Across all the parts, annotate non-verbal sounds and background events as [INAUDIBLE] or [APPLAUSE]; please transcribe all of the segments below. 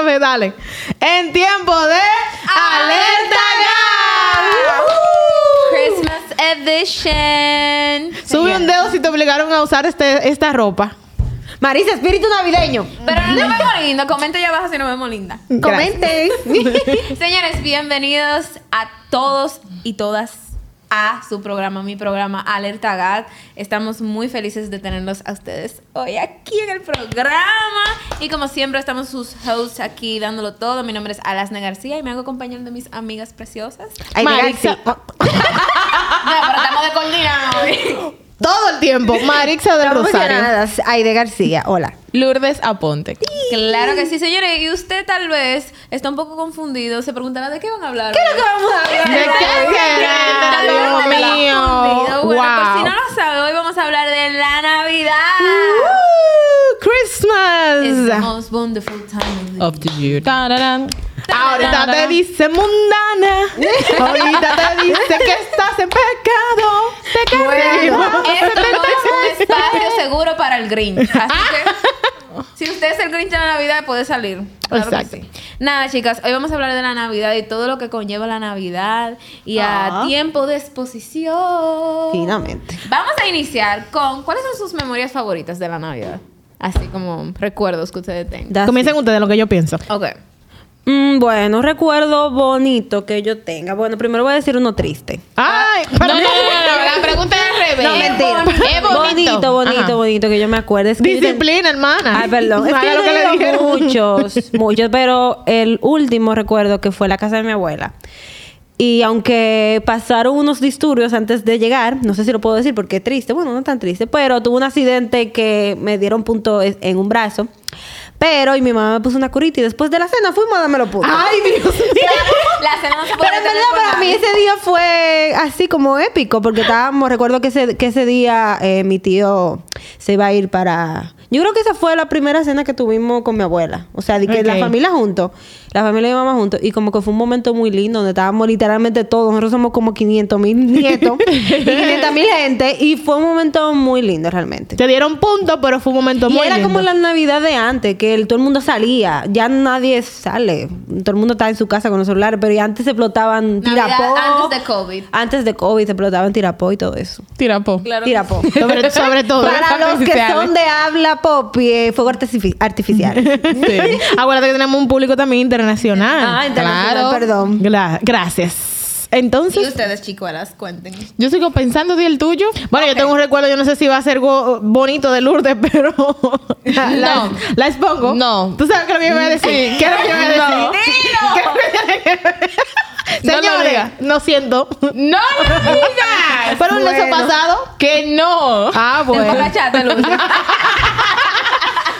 sabes, dale. En tiempo de Alerta. Christmas Edition. Sube un dedo si te obligaron a usar este, esta ropa. Marisa, espíritu navideño. Pero no nos vemos linda. Comenta allá abajo si nos vemos linda. Comente. [LAUGHS] Señores, bienvenidos a todos y todas a su programa, mi programa Alerta GAD. Estamos muy felices de tenerlos a ustedes hoy aquí en el programa. Y como siempre, estamos sus hosts aquí dándolo todo. Mi nombre es Alasna García y me hago acompañar de mis amigas preciosas. Ay. [LAUGHS] Pero estamos de coordinado. Todo el tiempo. Marixa del Rosario. Aide García, hola. Lourdes Aponte. Claro que sí, señores. Y usted tal vez está un poco confundido. Se preguntará de qué van a hablar. ¿Qué vamos a hablar? ¿De qué será? Dios mío. Bueno, por si Wow. no lo sabe, hoy vamos a hablar de la Navidad. Woo, Christmas. It's the most wonderful time of the Of the year. Tararán. Ahorita te dice mundana. [LAUGHS] Ahorita te dice que estás en pecado. Te Bueno. Esto no es un espacio seguro para el Grinch. Así que, [LAUGHS] si usted es el Grinch de la Navidad, puede salir. Claro que Exacto. sí. Nada, chicas, hoy vamos a hablar de la Navidad y todo lo que conlleva la Navidad y a Ah. tiempo de exposición. Finalmente. Vamos a iniciar con ¿cuáles son sus memorias favoritas de la Navidad? Así como recuerdos que ustedes tengan. Comiencen ustedes lo que yo pienso. Ok. Mm, bueno, recuerdo bonito que yo tenga. Bueno, primero voy a decir uno triste. Ay, No, no, no, no, no, La pregunta es al revés. No, mentira. Es bonito. Bonito, bonito, Ajá. bonito, que yo me. Es que ten- disciplina, hermana. Ay, perdón. Es que Haga yo lo que le dijeron. muchos, [LAUGHS] muchos, pero el último recuerdo que fue la casa de mi abuela. Y aunque pasaron unos disturbios antes de llegar, no sé si lo puedo decir porque es triste, bueno, no tan triste, pero tuve un accidente que me dieron punto en un brazo. Pero, y mi mamá me puso una curita y después de la cena fuimos a darme los puntos. Ay, Dios mío. [LAUGHS] La cena no se puede Pero en con para mí ese día fue así como épico, porque estábamos, recuerdo que ese, que ese día eh, mi tío se iba a ir para... Yo creo que esa fue la primera cena que tuvimos con mi abuela. O sea, de que la familia juntos, la familia y mi mamá juntos. Y como que fue un momento muy lindo, donde estábamos literalmente todos. Nosotros somos como 500 mil [LAUGHS] nietos y 500 mil gente. Y fue un momento muy lindo realmente. Te dieron punto, pero fue un momento Y muy era lindo. como la Navidad de antes, que el- todo el mundo salía. Ya nadie sale. Todo el mundo está en su casa con los celulares, pero ya antes se explotaban Navidad tirapó. antes de COVID. Antes de COVID se explotaban tirapó y todo eso. Tirapo. Claro. Tirapó. Sobre, [LAUGHS] sobre todo. Para los que son de habla pop y eh, fuego artifici- artificial. [LAUGHS] Sí. Acuérdate que tenemos un público también internacional. ah, internacional, Claro. perdón. Gra- gracias. Y Entonces, ustedes, chicuelas, cuenten. yo sigo pensando de el tuyo. Bueno, yo tengo un recuerdo, yo no sé si va a ser bonito de Lourdes, [LAUGHS] pero la, la- No. la expongo. No. ¿Tú sabes qué es lo que yo voy a decir? ¿Qué es lo que yo voy a decir? No. ¿Qué es lo que yo voy a decir? No Señores, no siento. ¡No lo digas! El mes pasado. ¡Que no! Ah, bueno. [LAUGHS]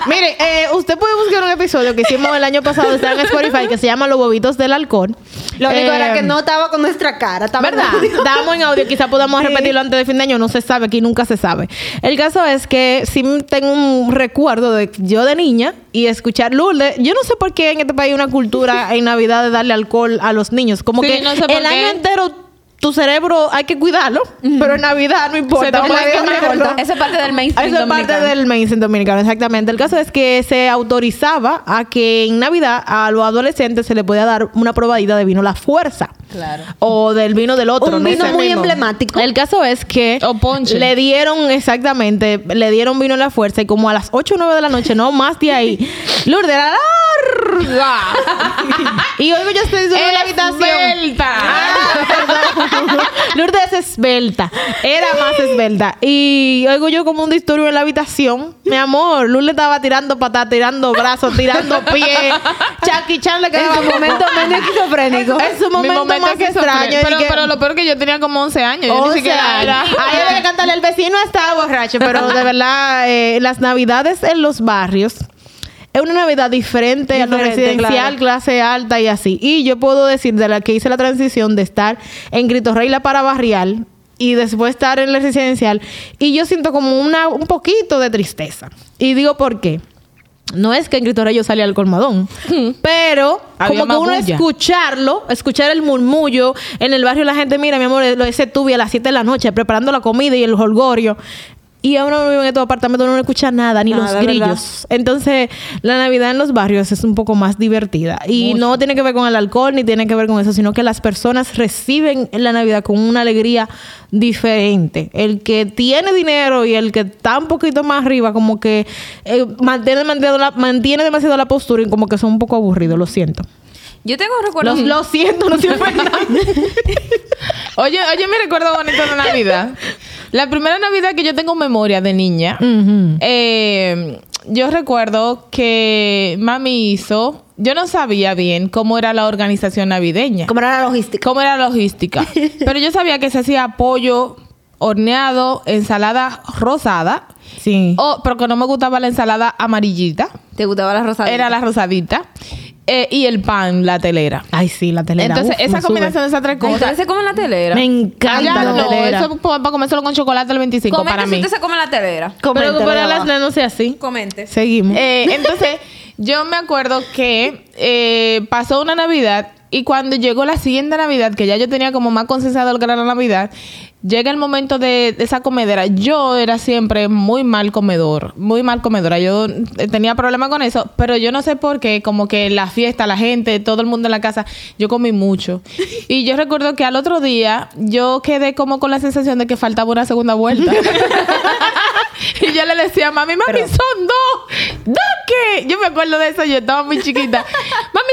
Mire, eh, usted puede buscar un episodio que hicimos el año pasado, está en Spotify, que se llama Los Bobitos del Alcohol. Lo único Eh, era que no estaba con nuestra cara. Estaba en ¿Verdad? Estábamos en audio, quizá podamos Sí. repetirlo antes de fin de año, no se sabe, aquí nunca se sabe. El caso es que sí tengo un recuerdo de yo de niña y escuchar Lourdes. Yo no sé por qué en este país hay una cultura en Navidad de darle alcohol a los niños. Como Sí, que no sé el qué. año entero tu cerebro hay que cuidarlo, pero en Navidad no importa. En Navidad no. Eso es parte del mainstream Eso es parte dominicano. del mainstream dominicano, exactamente. El caso es que se autorizaba a que en Navidad a los adolescentes se le podía dar una probadita de vino La Fuerza. Claro. O del vino del otro. Un no vino muy mismo. emblemático. El caso es que O ponche. le dieron, exactamente, le dieron vino La Fuerza y como a las 8 o 9 de la noche, no más de ahí, [LAUGHS] Lourdes era larga. [LAUGHS] y oigo yo estoy en la habitación. Ah. [LAUGHS] Lourdes es esbelta. Era más esbelta. Y oigo yo como un disturbio en la habitación. Mi amor, Lourdes estaba tirando patas, tirando brazos, tirando pies. Chucky Chan le quedaba su momento medio esquizofrénico. Es su momento, más extraño. Pero, que- pero lo peor que yo tenía como 11 años. Yo o ni siquiera era. a ella había que cantarle el vecino estaba borracho, pero de verdad, eh, las navidades en los barrios es una navidad diferente, a lo Diferente, residencial, claro. clase alta y así. Y yo puedo decir de la que hice la transición de estar en Grito Rey la para barrial y después estar en la residencial y yo siento como una un poquito de tristeza. Y digo por qué. No es que en Cristo Rey yo salía al colmadón, pero Había como que uno bulla. escucharlo, escuchar el murmullo en el barrio, la gente, mira, mi amor, lo- ese tuve a las 7 de la noche preparando la comida y el holgorio. Y ahora uno vive en estos apartamentos, uno no escucha nada, ni Nada, los grillos. Entonces, la Navidad en los barrios es un poco más divertida. Y no tiene que ver con el alcohol, ni tiene que ver con eso, sino que las personas reciben la Navidad con una alegría diferente. El que tiene dinero y el que está un poquito más arriba, como que eh, mantiene, demasiado la, mantiene demasiado la postura y como que son un poco aburridos, lo siento. Yo tengo un recuerdo. Lo, siento, no siempre. [LAUGHS] Oye, oye, mi recuerdo bonito de Navidad. La primera Navidad que yo tengo memoria de niña, eh, yo recuerdo que mami hizo, yo no sabía bien cómo era la organización navideña, ¿Cómo era la logística? cómo era la logística, [LAUGHS] pero yo sabía que se hacía pollo horneado, ensalada rosada, Sí. o, pero que no me gustaba la ensalada amarillita, ¿Te gustaba la rosadita? era la rosadita, eh, y el pan, la telera. Ay, sí, la telera. Entonces, Uf, esa combinación de esas tres cosas. ¿Ustedes se comen la telera? Me encanta la no, telera. eso para comérselo con chocolate el 25 Comente para si mí. usted se come la telera. Pero Coméntalo que para las no sea así. Comente. Seguimos. Eh, [LAUGHS] entonces, yo me acuerdo que eh, pasó una Navidad y cuando llegó la siguiente Navidad, que ya yo tenía como más consensado lo que era la Navidad, llega el momento de, de esa comedera. Yo era siempre muy mal comedor, muy mal comedora. Yo eh, tenía problemas con eso, pero yo no sé por qué, como que la fiesta, la gente, todo el mundo en la casa, yo comí mucho. [LAUGHS] Y yo recuerdo que al otro día yo quedé como con la sensación de que faltaba una segunda vuelta. [LAUGHS] [LAUGHS] Y yo le decía, mami, mami, son dos. ¿Dos qué? Yo me acuerdo de eso, yo estaba muy chiquita. mami,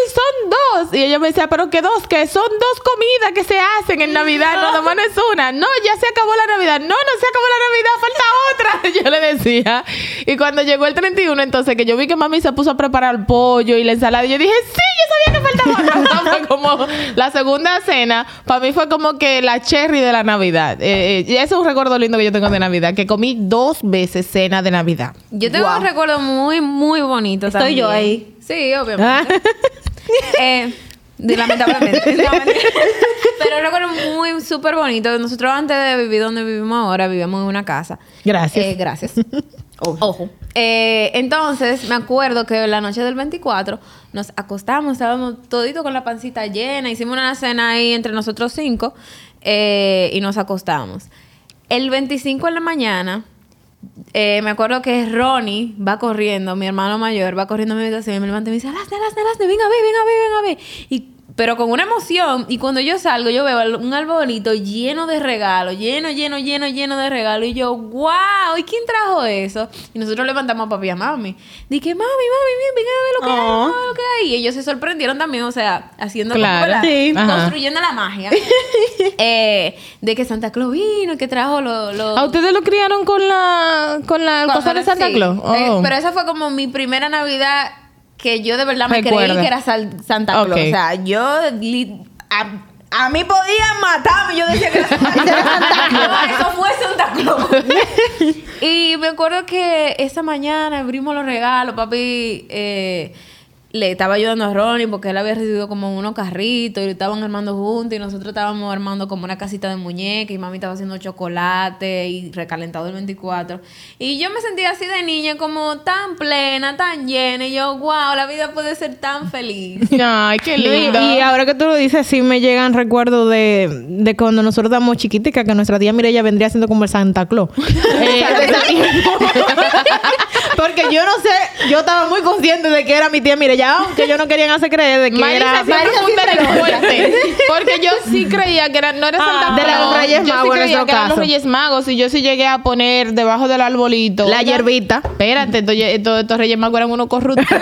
dos. Y ella me decía, pero que dos, que son dos comidas que se hacen en Navidad, no, nomás no es una. No, ya se acabó la Navidad. No, no se acabó la Navidad, falta otra. [LAUGHS] Yo le decía. Y cuando llegó el 31, entonces, que yo vi que mami se puso a preparar el pollo y la ensalada, y yo dije, sí, yo sabía que faltaba otra. [LAUGHS] Fue como la segunda cena, para mí fue como que la cherry de la Navidad. Eh, eh, es un recuerdo lindo que yo tengo de Navidad, que comí dos veces cena de Navidad. Yo tengo Wow. un recuerdo muy, muy bonito Estoy también. yo ahí. Sí, obviamente. [LAUGHS] [LAUGHS] eh, lamentablemente. [LAUGHS] Pero recuerdo muy súper bonito. Nosotros antes de vivir donde vivimos ahora, vivíamos en una casa. Gracias. Eh, gracias. [LAUGHS] Ojo. Eh, entonces, me acuerdo que la noche del 24 nos acostamos, estábamos todito con la pancita llena, hicimos una cena ahí entre nosotros cinco eh, y nos acostamos. El 25 en la mañana, eh, me acuerdo que Ronnie va corriendo, mi hermano mayor va corriendo a mi habitación y levanta y me dice, Alasne, Alasne, Alasne, venga a ver, venga a ver, venga. Y, pero con una emoción, y cuando yo salgo, yo veo un arbolito lleno de regalos, lleno, lleno, lleno, lleno de regalos, y yo, wow, ¿y quién trajo eso? Y nosotros levantamos a papi y a mami. Dije, mami, mami, ven, venga a ver lo que hay, Oh. ver lo que hay. Y ellos se sorprendieron también, o sea, haciendo Claro. ¿verdad? Sí. Construyendo la magia. [LAUGHS] eh, de que Santa Claus vino y que trajo los... los- ¿A ustedes lo criaron con la, con la cosa de Santa sí. Claus? Eh, Oh. pero esa fue como mi primera Navidad que yo de verdad me Recuerda. creí que era Sal- Santa Claus. O sea, yo a mí podían matarme. Yo decía que era Santa Claus. [LAUGHS] Eso fue Santa Claus. [LAUGHS] y me acuerdo que esa mañana abrimos los regalos, papi. eh, le estaba ayudando a Ronnie porque él había recibido como unos carritos y lo estaban armando juntos y nosotros estábamos armando como una casita de muñeca y mami estaba haciendo chocolate y recalentado el 24. Y yo me sentía así de niña como tan plena, tan llena y yo, wow, la vida puede ser tan feliz. [LAUGHS] Ay, qué Y, lindo. y ahora que tú lo dices, sí me llegan recuerdos de, de cuando nosotros éramos chiquiticas, que nuestra tía Mireya vendría siendo como el Santa Claus. [LAUGHS] Eh. [LAUGHS] Porque yo no sé, yo estaba muy consciente de que era mi tía Mireya, aunque yo no querían hacer creer de que Marisa era... fue un fuerte. Porque yo sí creía que era, no era Santa Ah, de Claus. los Reyes yo Magos sí en creía que eran los. Reyes Magos. Y yo sí llegué a poner debajo del arbolito. La hierbita. Espérate, estos, estos, estos Reyes Magos eran unos corruptos. [LAUGHS]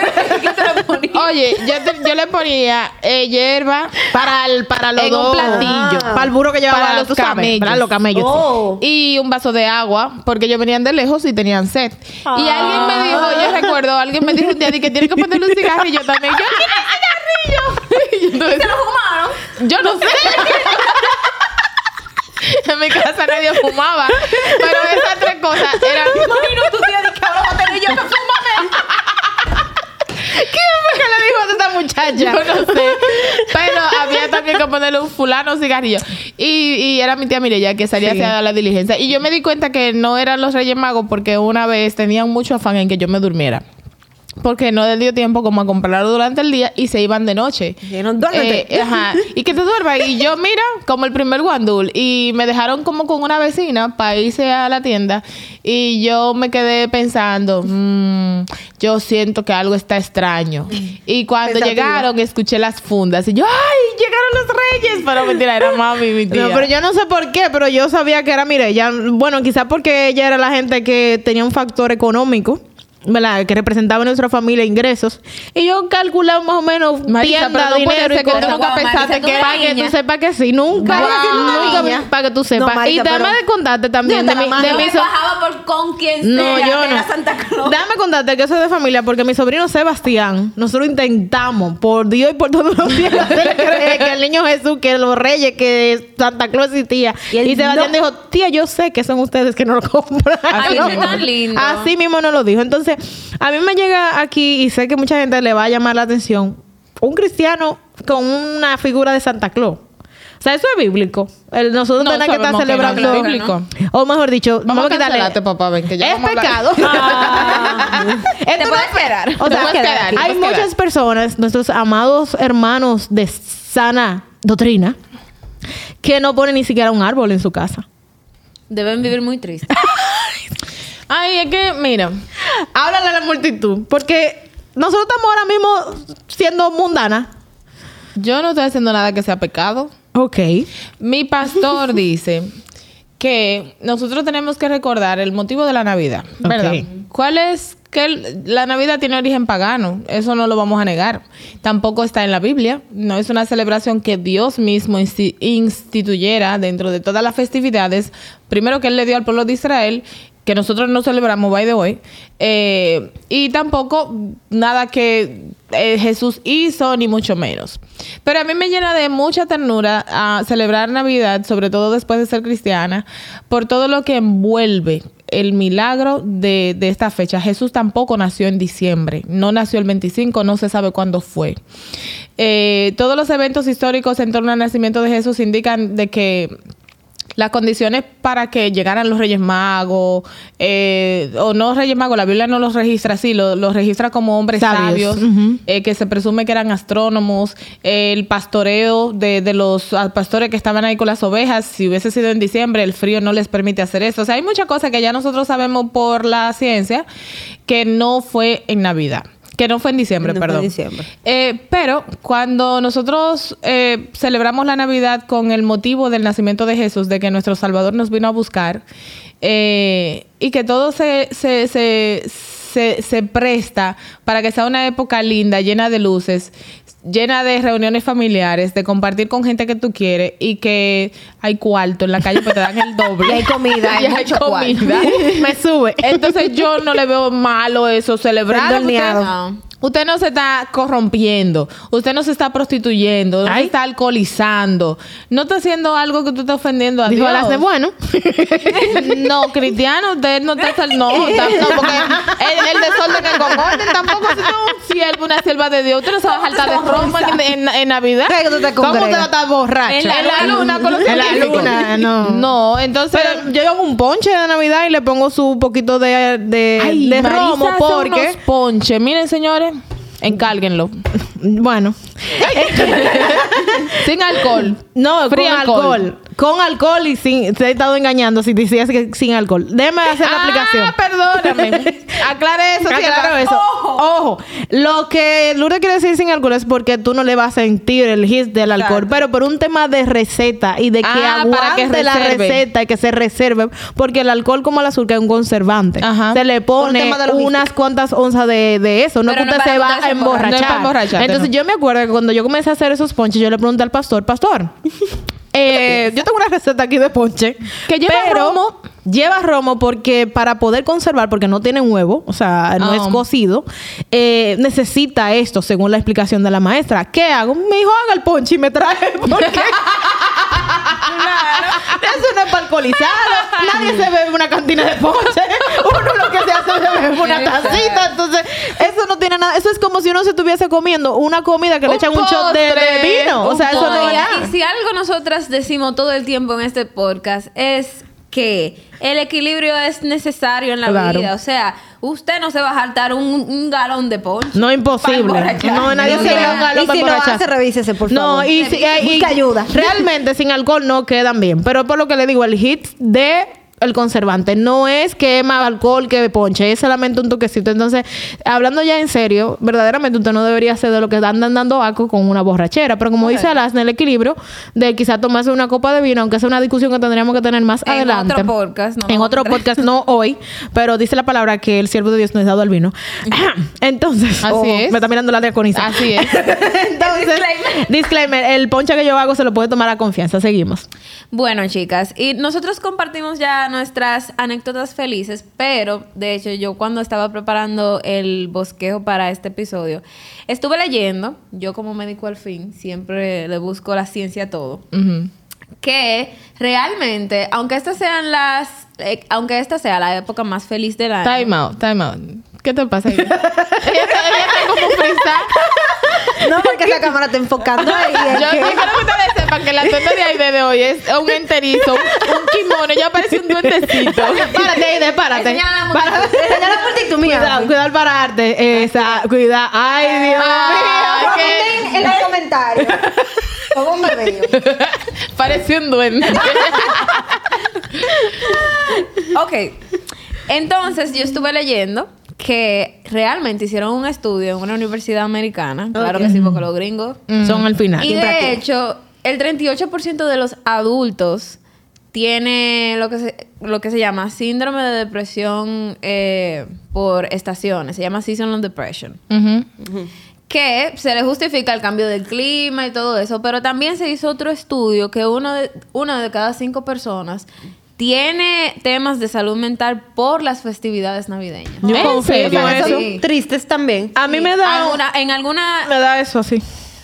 Oye, yo, te- yo le ponía eh, hierba Para, el, para los en un dos. platillo. Para el burro que llevaba Para los camellos. Para los camellos. sí. Oh. y un vaso de agua, porque ellos venían de lejos y tenían sed. Y Ah. Alguien me dijo, yo recuerdo, alguien me dijo un día que tiene que ponerle un cigarrillo también. Yo, ¿quién es cigarrillo? [LAUGHS] Y entonces, ¿Se lo fumaron? yo no sé. [LAUGHS] en mi casa nadie fumaba. Pero esas tres cosas eran. Imagino tía de que ahora va a tener yo que fumame. [LAUGHS] ¿Quién fue que le dijo a esta muchacha? Yo no sé. Ponerle un fulano cigarrillo. Y, y era mi tía Mireya que salía Sí. hacia la diligencia. Y yo me di cuenta que no eran los Reyes Magos porque una vez tenían mucho afán en que yo me durmiera. Porque no le dio tiempo como a comprarlo durante el día y se iban de noche. Dijeron. Eh, ajá. Y que te duermas. Y yo, mira, como el primer guandul. Y me dejaron como con una vecina para irse a la tienda. Y yo me quedé pensando, "Mm, yo siento que algo está extraño. Y cuando Pensativa. llegaron, escuché las fundas. Y yo, ¡ay! Llegaron los reyes. Pero mentira, era mami, mi tía. No, pero yo no sé por qué, pero yo sabía que era Mireya. Bueno, quizás porque ella era la gente que tenía un factor económico, ¿verdad? Que representaba en nuestra familia ingresos. Y yo calculaba más o menos Marisa, tienda, pero no dinero y que nunca Wow, pensaste que Para que tú sepas que sí, nunca. Una nunca niña. para que tú sepas. No, Marisa, y déjame pero- de contarte también Yo de mi, de mando. mi Yo so- bajaba por con quien sea. No, yo que no. era Santa Claus. Déjame contarte que eso es de familia, porque mi sobrino Sebastián, nosotros intentamos, por Dios y por todos los días, [LAUGHS] hacerle creer que el niño Jesús, que los reyes, que Santa Claus existía. Y Y, Sebastián no. dijo, tía, yo sé que son ustedes que no lo [LAUGHS] compran. Ay, Así qué mismo. tan lindo. Así mismo no lo dijo. Entonces, a mí me llega aquí y sé que mucha gente le va a llamar la atención un cristiano con una figura de Santa Claus. O sea, eso es bíblico. El- nosotros No, tenemos que estar sabemos que no, celebrando. no. O mejor dicho, Vamos vamos, a cancelarte, papá, ven, que ya es vamos pecado. [LAUGHS] Esto Te no puedes es- quedar. O Te sea, puedes quedar, te hay muchas quedar. personas, nuestros amados hermanos de sana doctrina, que no ponen ni siquiera un árbol en su casa. Deben vivir muy tristes. [LAUGHS] Ay, es que, mira, Háblale a la multitud. Porque nosotros estamos ahora mismo siendo mundanas. yo no estoy haciendo nada que sea pecado. Ok. Mi pastor [LAUGHS] dice que nosotros tenemos que recordar el motivo de la Navidad, ¿verdad? ¿Cuál es? Que el- la Navidad tiene origen pagano, eso no lo vamos a negar. Tampoco está en la Biblia, no es una celebración que Dios mismo insti- instituyera dentro de todas las festividades. Primero que Él le dio al pueblo de Israel, que nosotros no celebramos, by the way, eh, y tampoco nada que eh, Jesús hizo, ni mucho menos. Pero a mí me llena de mucha ternura a celebrar Navidad, sobre todo después de ser cristiana, por todo lo que envuelve el milagro de, de esta fecha. Jesús tampoco nació en diciembre, no nació el 25, no se sabe cuándo fue. Eh, todos los eventos históricos en torno al nacimiento de Jesús indican de que las condiciones para que llegaran los Reyes Magos, eh, o no Reyes Magos, la Biblia no los registra así, lo- los registra como hombres Sabios. eh, que se presume que eran astrónomos, eh, el pastoreo de, de los pastores que estaban ahí con las ovejas, si hubiese sido en diciembre, el frío no les permite hacer eso. O sea, hay muchas cosas que ya nosotros sabemos por la ciencia que no fue en Navidad. Que no fue en diciembre, No fue en perdón. diciembre. Eh, pero cuando nosotros eh, celebramos la Navidad con el motivo del nacimiento de Jesús, de que nuestro Salvador nos vino a buscar, eh, y que todo se, se, se, se, se presta para que sea una época linda, llena de luces, llena de reuniones familiares, de compartir con gente que tú quieres y que hay cuarto en la calle, pues te dan el doble. [LAUGHS] Y hay comida, [LAUGHS] Y hay mucho comida. [LAUGHS] Me sube. Entonces yo no le veo malo eso, celebrar. Usted no se está corrompiendo, usted no se está prostituyendo, no se Ay. está alcoholizando, no está haciendo algo que tú estás ofendiendo a Dijo, Dios. las de bueno. No, cristiano, usted no está no, tam- no, porque el, el desorden el concorden tampoco es un siervo, una sierva de Dios. Usted no se va a saltar de Roma en, en- en Navidad. ¿Qué que tú te ¿Cómo te congregas? va a estar borracha? En la luna, con los En la luna, no. No, entonces. Pero yo hago un ponche de Navidad y le pongo su poquito de, de, Ay, de romo hace porque... unos ponches. Miren, señores, encárguenlo. [LAUGHS] Bueno. [LAUGHS] Sin alcohol. No, Free con alcohol. alcohol. Con alcohol y sin... Se he estado engañando si decías que sin alcohol. Déjame hacer la aplicación. Ah, perdóname. [LAUGHS] Aclare eso. sí, Aclaro eso. Ojo. Lo que Lourdes quiere decir sin alcohol es porque tú no le vas a sentir el hit del alcohol. Pero por un tema de receta y de que Ah, para que aguante la receta y que se reserve. Porque el alcohol como el azúcar es un conservante. Ajá. Se le pone unas cuantas onzas de, de eso. No Pero que usted se va a emborrachar. No Entonces no. yo me acuerdo que cuando yo comencé a hacer esos ponches, yo le pregunté al pastor, pastor, eh, yo tengo una receta aquí de ponche. Que lleva pero romo. Lleva romo porque para poder conservar, porque no tiene huevo, o sea, no Ah. es cocido, eh, necesita esto, según la explicación de la maestra. ¿Qué hago? Me dijo, haga el ponche y me trae. [LAUGHS] Porque... Eso no es alcoholizar. Nadie se bebe una cantina de ponche. Uno lo que se hace es beber una tacita. Entonces, eso no tiene nada. Eso es como si uno se estuviese comiendo una comida que le Un echan un shot de, de postre, vino. O sea, eso no No, es nada. y si algo nosotras decimos todo el tiempo en este podcast es que el equilibrio es necesario en la Claro. vida. O sea, usted no se va a saltar un, un galón de ponche. No, imposible. No, nadie O se da un galón y para si emborrachar. hace, revísese, por No, favor. y, si- y- Busca ayuda. Realmente sin alcohol no quedan bien. Pero por lo que le digo, el hit de el conservante no es que más alcohol que ponche, es solamente un toquecito. Entonces, hablando ya en serio, verdaderamente usted no debería ser de lo que andan dando aco con una borrachera. Pero como dice Alasna, el equilibrio de quizá tomarse una copa de vino, aunque sea una discusión que tendríamos que tener más En adelante. otro podcast, no en otro podcast, no hoy, pero dice la palabra que el siervo de Dios no es dado al vino. [LAUGHS] Entonces, Así oh, es. me está mirando la diaconisa. Así es. [LAUGHS] Entonces, disclaimer. el ponche que yo hago se lo puede tomar a confianza. Seguimos. Bueno, chicas, y nosotros compartimos ya nuestras anécdotas felices, pero de hecho yo cuando estaba preparando el bosquejo para este episodio, estuve leyendo, yo como médico al fin, siempre le busco la ciencia a todo, que realmente, aunque estas sean las, eh, aunque esta sea la época más feliz del año, Time out, time out. ¿Qué te pasa ella, está, ella está como frisa. No, porque esa cámara está enfocando ahí. Yo que- quiero que ustedes sepan que la tonta de Aide de hoy es un enterizo, un, un kimono. Ella parece un duendecito. [LAUGHS] Párate, Aide, párate. Enseñala la multitud. La mía. Cuidado, cuidado al pararte. Esa, cuidado. Ay, Dios mío. Comenten en los comentarios. ¿Cómo me veo? [LAUGHS] Parece un duende. [LAUGHS] Ok. Entonces, yo estuve leyendo que realmente hicieron un estudio en una universidad americana. Claro que sí, porque los gringos. Son al final. Y de hecho, el 38% de los adultos tiene lo que se, lo que se llama síndrome de depresión eh, por estaciones. Se llama seasonal depression. Que se le justifica el cambio del clima y todo eso, pero también se hizo otro estudio que uno de, una de cada cinco personas tiene temas de salud mental por las festividades navideñas. Yo ¿En confirmo serio? eso. Son Sí. tristes también. A mí me da, Alguna- en alguna me da eso así.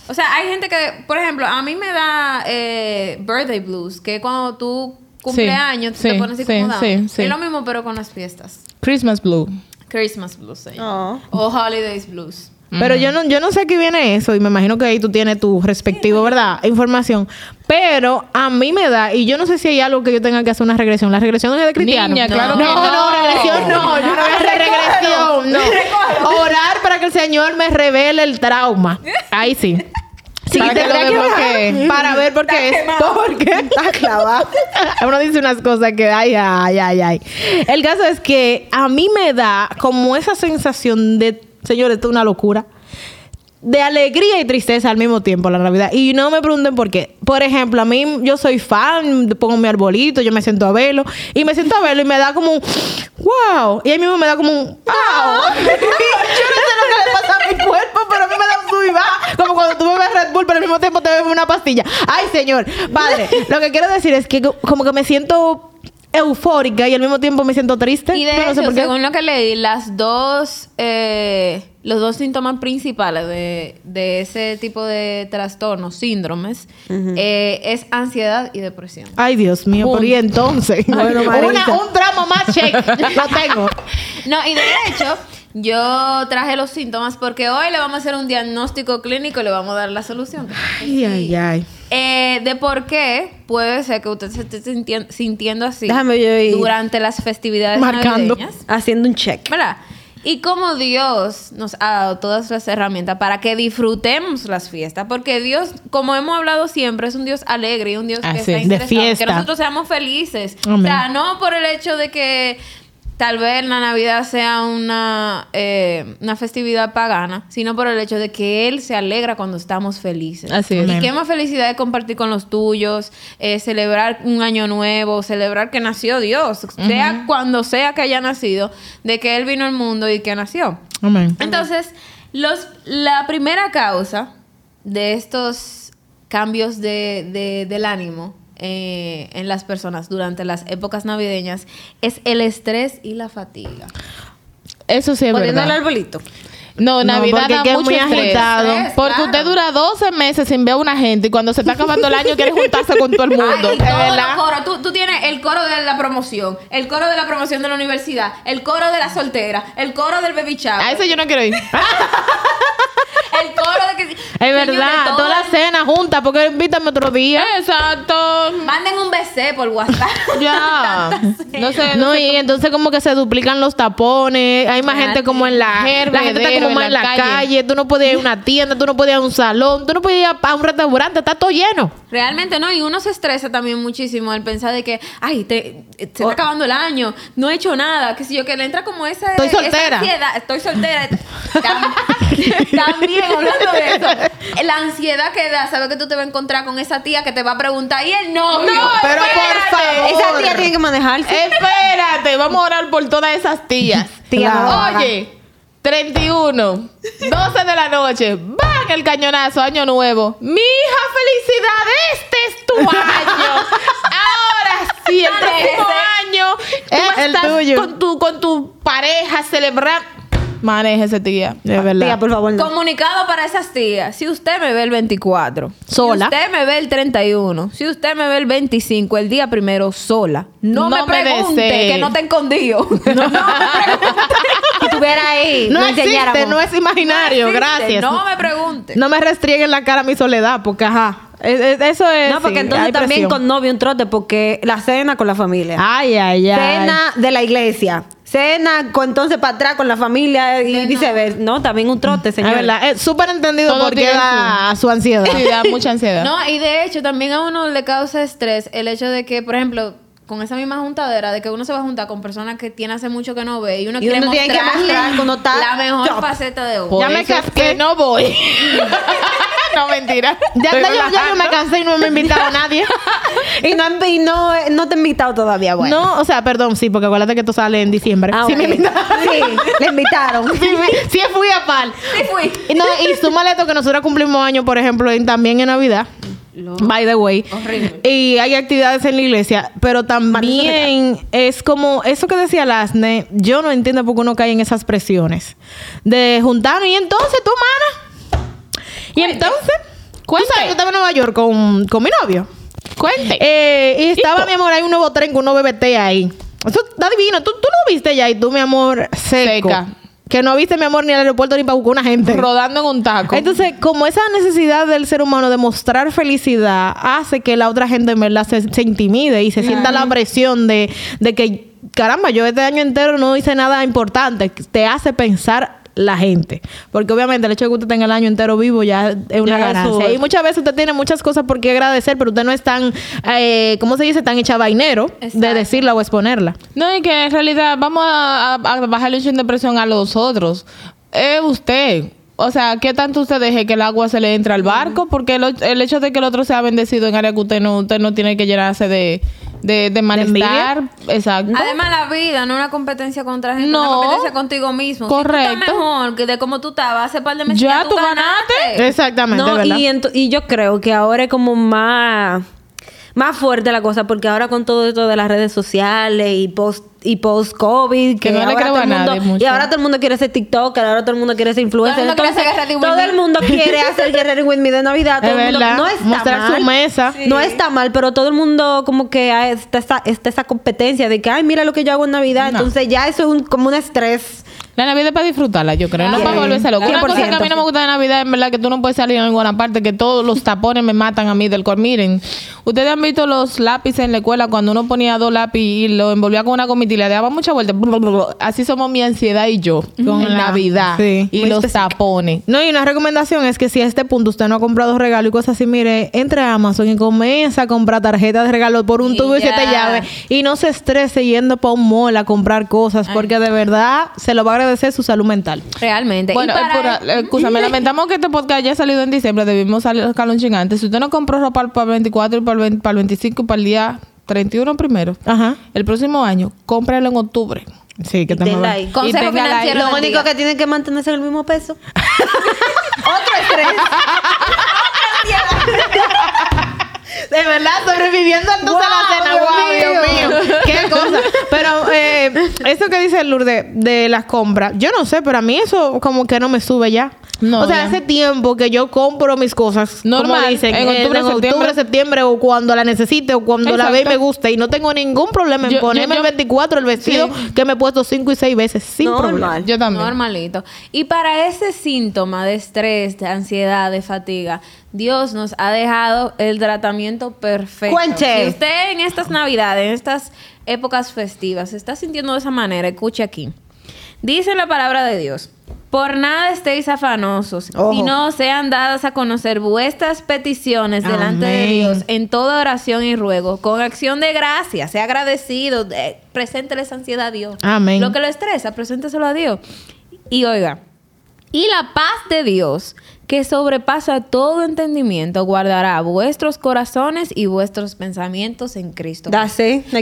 o sea, hay gente que, por ejemplo, a mí me da eh, birthday blues, que cuando tú cumpleaños Sí, te sí, pones así sí, como down. sí, sí. Es lo mismo, pero con las fiestas. Christmas Blue. Christmas blues se llama. Oh. O holidays blues. Pero yo no, yo no sé qué viene eso y me imagino que ahí tú tienes tu respectivo, ¿verdad? Información. Pero a mí me da, y yo no sé si hay algo que yo tenga que hacer una regresión. La regresión es de cristiano. Niña, no, claro no, que no, no. regresión no. Yo no voy a hacer regresión. No. Orar para que el Señor me revele el trauma. Ahí sí. Sí, Para que tendría lo desbloquee. Para ver por qué es. Porque Está clavado. uno dice unas cosas que ay, ay, ay, ay. El caso es que a mí me da como esa sensación de, señores, esto es una locura. De alegría y tristeza al mismo tiempo la Navidad. Y no me pregunten por qué. Por ejemplo, a mí yo soy fan, pongo mi arbolito, yo me siento a verlo. Y me siento a verlo y me da como un wow. Y ahí mismo me da como un wow. [LAUGHS] [LAUGHS] yo no sé lo que le pasa a mi cuerpo, pero a mí me da un sub y baja. Como cuando tú bebes Red Bull, pero al mismo tiempo te bebes una pastilla. Ay, señor. Padre, lo que quiero decir es que como que me siento eufórica y al mismo tiempo me siento triste. Y de sé hecho, por qué. según lo que leí, las dos, eh, los dos síntomas principales de, de ese tipo de trastornos, síndromes, eh, es ansiedad y depresión. Ay, Dios mío, pero y entonces. Bueno, Una- Marisa. un tramo más check. Lo tengo. [LAUGHS] No, y de hecho, yo traje los síntomas porque hoy le vamos a hacer un diagnóstico clínico y le vamos a dar la solución. Ay, ay, ay. Eh, de por qué puede ser que usted se esté sintien- sintiendo así Déjame yo ir. durante las festividades Marcando. navideñas. Haciendo un check. ¿Verdad? Y como Dios nos ha dado todas las herramientas para que disfrutemos las fiestas, porque Dios, como hemos hablado siempre, es un Dios alegre y un Dios que está es, de fiesta. que nosotros seamos felices. Amén. O sea, no por el hecho de que tal vez la Navidad sea una, eh, una festividad pagana, sino por el hecho de que Él se alegra cuando estamos felices. Así es. Y qué más felicidad de compartir con los tuyos, eh, celebrar un año nuevo, celebrar que nació Dios, sea cuando sea que haya nacido, de que Él vino al mundo y que nació. Amén. Entonces, los, la primera causa de estos cambios de, de- del ánimo eh, en las personas durante las épocas navideñas es el estrés y la fatiga. Eso sí es Poniendo el arbolito. No, No, Navidad porque da es que es mucho muy estrés. agitado. Estrés, Porque claro. usted dura 12 meses sin ver a una gente y cuando se está acabando el año quiere juntarse con todo el mundo. Ay, ¿Es verdad? Tú, tú tienes el coro de la promoción, el coro de la promoción de la universidad, el coro de la soltera, el coro del baby shower, A ese yo no quiero ir. [LAUGHS] el coro de que... Señores, verdad, toda la cena junta, porque invítame otro día. Exacto. Manden un BC por WhatsApp. [LAUGHS] Ya. [LAUGHS] No sé. No, y entonces como que se duplican los tapones, hay más Ah, gente como en la... La gente está Hervedero como más en la calle. calle. tú no puedes ir a una tienda, tú no puedes ir a un salón, tú no puedes ir a un restaurante, está todo lleno. Realmente no, y uno se estresa también muchísimo al pensar de que, ay, te, se está acabando el año, no he hecho nada, que si yo, que le entra como esa, Estoy esa soltera. ansiedad, estoy soltera. Tam- [LAUGHS] también, hablando de eso, la ansiedad que da, saber que tú te vas a encontrar con esa tía que te va a preguntar, ¿y el novio? Pero por favor. Esa tía tiene que manejarse. Espérate, vamos a orar por todas esas tías. Tía, no. Oye, 31, 12 de la noche, van el cañonazo, año nuevo. Mi hija, felicidad, este es tu año. Ahora sí, el próximo año, tú Es el estás tuyo. con tu, con tu pareja celebrando. Manéjese, tía. De verdad. Tía, por favor, no. Comunicado para esas tías. Si usted me ve el 24, Sola. Si usted me ve el 31, si usted me ve el 25, el día primero sola, no, No me me pregunte desee. que no te escondido. [LAUGHS] No, me pregunte. Estuviera ahí, No existe, no es imaginario, No existe, gracias. No me pregunte. No me restrieguen la cara a mi soledad, porque ajá. es- es- Eso es. No, porque sí, entonces también presión. con novio un trote, porque la cena con la familia. Ay, ay, ay. Cena de la iglesia. Cena con, entonces para atrás con la familia y viceversa. No, también un trote, Es señor. verdad, es súper entendido Todo porque da su ansiedad. Sí, da mucha ansiedad. No, y de hecho también a uno le causa estrés el hecho de que, por ejemplo, con esa misma juntadera, de que uno se va a juntar con personas que tiene hace mucho que no ve y uno Y quiere uno tiene que mostrarle mostrar uno está la mejor top. faceta de uno. Ya me casqué. que no voy. [LAUGHS] no, mentira. Ya, yo, ya yo me cansé y no me he invitado a nadie. [LAUGHS] Y no, y no, no te he invitado todavía, bueno. No, o sea, perdón, sí, porque acuérdate que esto sale en diciembre. Ah, sí, ok. me invitaron. Sí, le invitaron. Sí, me- sí fui a pal. Sí fui. Y, no, y súmale esto que nosotros cumplimos años, por ejemplo, en- también en Navidad. By the way. Horrible. Y hay actividades en la iglesia, pero también es como eso que decía Lasne. Yo no entiendo por qué uno cae en esas presiones de juntarnos. Y entonces, tú, mana. Y entonces, ¿tú sabes? Yo estaba en Nueva York con, con mi novio. Cuente. Eh, y estaba, mi amor, hay un nuevo tren con unos BBT ahí. Eso está divino. ¿Tú, tú lo viste ya y tú, mi amor, seco. Seca. Que no viste, mi amor, ni al aeropuerto ni para buscar una gente. Rodando en un taco. Entonces, como esa necesidad del ser humano de mostrar felicidad hace que la otra gente en verdad se, se intimide y se sienta la presión de, de que, caramba, yo este año entero no hice nada importante, te hace pensar la gente. Porque obviamente el hecho de que usted tenga el año entero vivo ya es una Ya ganancia. eso- Y muchas veces usted tiene muchas cosas por qué agradecer, pero usted no es tan, eh, ¿cómo se dice? Tan hecha vainero de decirla o exponerla. No, y que en realidad vamos a, a- a bajarle un de presión a los otros. Es usted. O sea, ¿qué tanto usted deje que el agua se le entre al barco? Porque el hecho de que el otro sea bendecido en área que usted no, usted no tiene que llenarse de, de, de malestar. Exacto. Además, la vida no es una competencia contra gente, No. una competencia contigo mismo. Si tú Correcto. estás mejor que de como tú estabas hace par de meses, Ya ya, tú ganaste. Exactamente, No, ¿verdad? y yo creo que ahora es como más, más fuerte la cosa, porque ahora con todo esto de las redes sociales y post y post COVID, que, Que no le ahora creo todo a el mundo, nadie mucho. y ahora todo el mundo quiere ser TikToker, ahora todo el mundo quiere ser influencer, Todo el mundo quiere entonces, ser Guerrero todo With el Me. mundo quiere hacer Guerrero With Me de Navidad, [LAUGHS] todo Es el mundo no está Mostrar mal, su mesa. no está mal, pero todo el mundo como que está esa, está esa competencia de que ay mira lo que yo hago en Navidad, No. entonces ya eso es un, como un estrés. La Navidad es para disfrutarla, yo creo. No para volverse loco. Una cosa que a mí 100%. no me gusta de Navidad es verdad que tú no puedes salir en ninguna parte, que todos los tapones me matan a mí del cor. Miren, ustedes han visto los lápices en la escuela cuando uno ponía dos lápices y lo envolvía con una gomita y le daba mucha vuelta. Así somos mi ansiedad y yo con la- Navidad sí. y Muy los específica. tapones. No, y una recomendación es que si a este punto usted no ha comprado regalo y cosas así, mire, entre a Amazon y comienza a comprar tarjetas de regalo por un Y tubo y siete ya. llaves. Y no se estrese yendo para un mall a comprar cosas, porque de verdad se lo va a agradecer su salud mental. Realmente. Bueno, para- eh, pura- escúchame, lamentamos que este podcast haya salido en diciembre, debimos salir un ching antes. Si usted no compró ropa para el 24 y para el, 20 para el 25 y para el día 31 primero, Ajá. el próximo año, cómpralo en octubre. Sí, que ahí. Consejo financiero Lo único día. que tienen que mantenerse en el mismo peso. [LAUGHS] Otro estrés. [LAUGHS] De verdad, sobreviviendo entonces a la cena. Dios Wow, Dios mío. Qué cosa. Pero eh, eso que dice Lourdes de las compras, yo no sé, pero a mí eso como que no me sube ya. No, o sea, ya. hace tiempo que yo compro mis cosas. Normal, como dicen, en octubre, en septiembre. octubre, septiembre, o cuando la necesite, o cuando la ve y me guste. Y no tengo ningún problema en Yo- ponerme yo- el 24 el vestido Sí. que me he puesto cinco y seis veces. Sin Normal. problema. Yo también. Normalito. Y para ese síntoma de estrés, de ansiedad, de fatiga, Dios nos ha dejado el tratamiento perfecto. Cuente. Si usted en estas navidades, en estas épocas festivas, se está sintiendo de esa manera, escuche aquí. Dice la palabra de Dios. Por nada estéis afanosos, Ojo. sino sean dadas a conocer vuestras peticiones delante de. Dios en toda oración y ruego, con acción de gracia, sea agradecido, eh, preséntele esa ansiedad a Dios. Amén. Lo que lo estresa, presénteselo a Dios. Y oiga, y la paz de Dios, que sobrepasa todo entendimiento, guardará vuestros corazones y vuestros pensamientos en Cristo.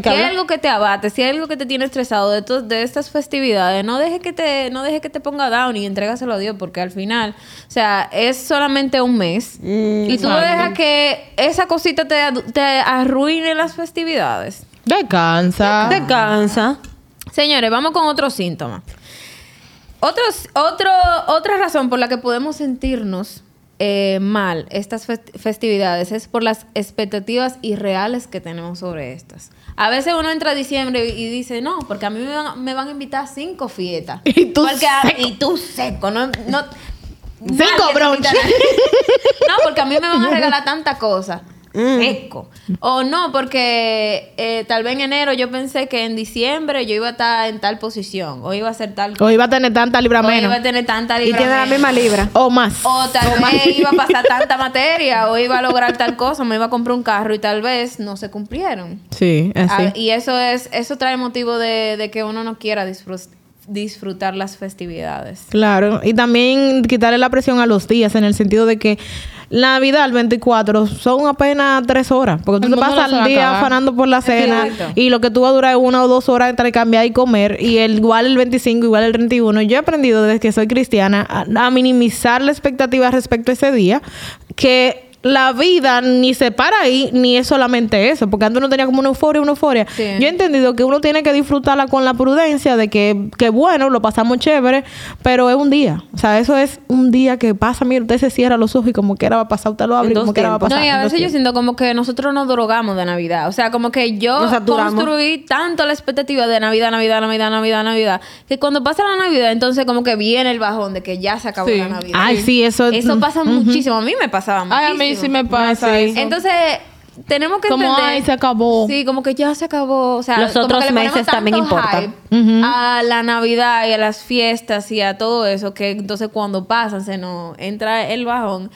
Si hay algo que te abate, si hay algo que te tiene estresado de, to- de estas festividades, no deje que te, no deje que te ponga down y entrégaselo a Dios, porque al final, o sea, es solamente un mes. y tú no dejas que esa cosita te, te arruine las festividades. Descansa. Te cansa. Señores, vamos con otro síntoma. Otros, otro, otra razón por la que podemos sentirnos eh, mal estas fest- festividades es por las expectativas irreales que tenemos sobre estas. A veces uno entra a diciembre y dice, no, porque a mí me van, me van a invitar a cinco fiestas. Y tú Porque a- seco. y tú seco, no... no Cinco invitará. No, porque a mí me van a regalar tanta cosa. Mm. Seco. O no, porque eh, tal vez en enero yo pensé que en diciembre yo iba a estar en tal posición. O iba a hacer tal O iba a tener tanta libra O iba a tener tanta Y tiene la libra misma libra. O más. O tal vez iba a pasar [LAUGHS] tanta materia. O iba a lograr tal cosa. Me iba a comprar un carro y tal vez no se cumplieron. Sí, así. Ah, y eso es eso trae motivo de, de que uno no quiera disfrut- disfrutar las festividades. Claro, y también quitarle la presión a los días en el sentido de que Navidad, el 24, son apenas tres horas, porque tú te pasas el día afanando por la cena y lo que tú vas a durar es una o dos horas entre cambiar y comer, y el, igual el 25, igual el 31. Yo he aprendido desde que soy cristiana a, a minimizar la expectativa respecto a ese día, que la vida ni se para ahí, ni es solamente eso, porque antes uno tenía como una euforia, una euforia. Sí. Yo he entendido que uno tiene que disfrutarla con la prudencia de que, que bueno, lo pasamos chévere, pero es un día. O sea, eso es un día que pasa, mira, usted se cierra los ojos y como quiera va a pasar, usted lo abre y como quiera va a pasar. No, y a veces yo siento como que nosotros nos drogamos de Navidad. O sea, como que yo construí tanto la expectativa de Navidad, Navidad, Navidad, Navidad, Navidad, que cuando pasa la Navidad, entonces como que viene el bajón de que ya se acabó Sí. la Navidad. Ay, sí, eso- Eso pasa muchísimo. A mí me pasaba muchísimo. Ay, a mí sí me pasa eso. Entonces, tenemos que Como, entender... ay, se acabó. Sí, como que ya se acabó. O sea, Los como otros que le ponemos meses también importan. A la Navidad y a las fiestas y a todo eso, que entonces cuando pasan se nos entra el bajón.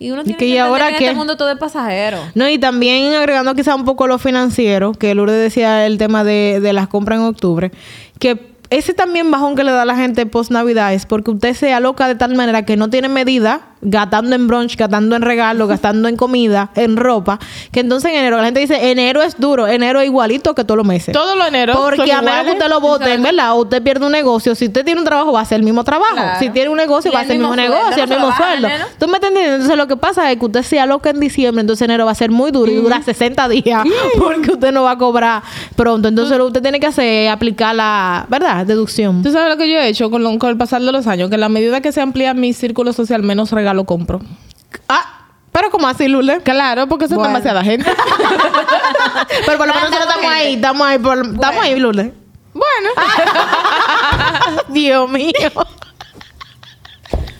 Y uno tiene que, que, ¿y entender ahora que en este mundo todo es pasajero. No, y también agregando quizá un poco lo financiero, que Lourdes decía el tema de, de las compras en octubre, que ese también bajón que le da a la gente post Navidad es porque usted se aloca de tal manera que no tiene medida, gastando en brunch, gastando en regalos, gastando en comida, en ropa, que entonces en enero la gente dice, enero es duro, enero es igualito que todos los meses. Todos los eneros Porque son a menos que usted lo vote, Exacto. ¿verdad? O usted pierde un negocio. Si usted tiene un trabajo, va a ser el mismo trabajo. Claro. Si tiene un negocio, Y va a ser el mismo sueldo, negocio, el mismo sueldo. ¿Tú me entiendes? Entonces lo que pasa es que usted se aloca en diciembre, entonces enero va a ser muy duro y dura 60 días [LAUGHS] porque usted no va a cobrar pronto. Entonces lo que usted tiene que hacer es aplicar la, ¿verdad? Deducción. ¿Tú sabes lo que yo he hecho con, lo- con el pasar de los años? Que a la medida que se amplía mi círculo social, menos regalo compro. Ah, pero como así, Lule. Claro, porque eso Bueno. es demasiada gente. [LAUGHS] Pero por lo menos nosotros estamos gente. ahí, estamos ahí, por- estamos ahí, Lule. bueno. [LAUGHS] Dios mío.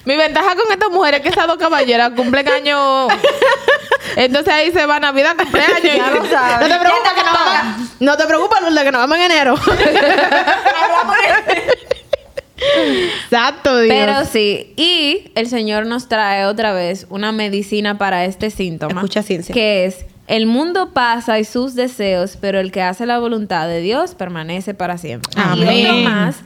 Mi ventaja con estas mujeres es que esas dos caballeras cumplen años. Entonces ahí se va Navidad, cumpleaños. Ya lo sabes. No te preocupes que no vamos. No te preocupes, Lourdes, que nos vamos en enero. [LAUGHS] Exacto, Dios. Pero sí, y el Señor nos trae otra vez una medicina para este síntoma. Escucha ciencia. Que es, el mundo pasa y sus deseos, pero el que hace la voluntad de Dios permanece para siempre. Y Amén. otro más,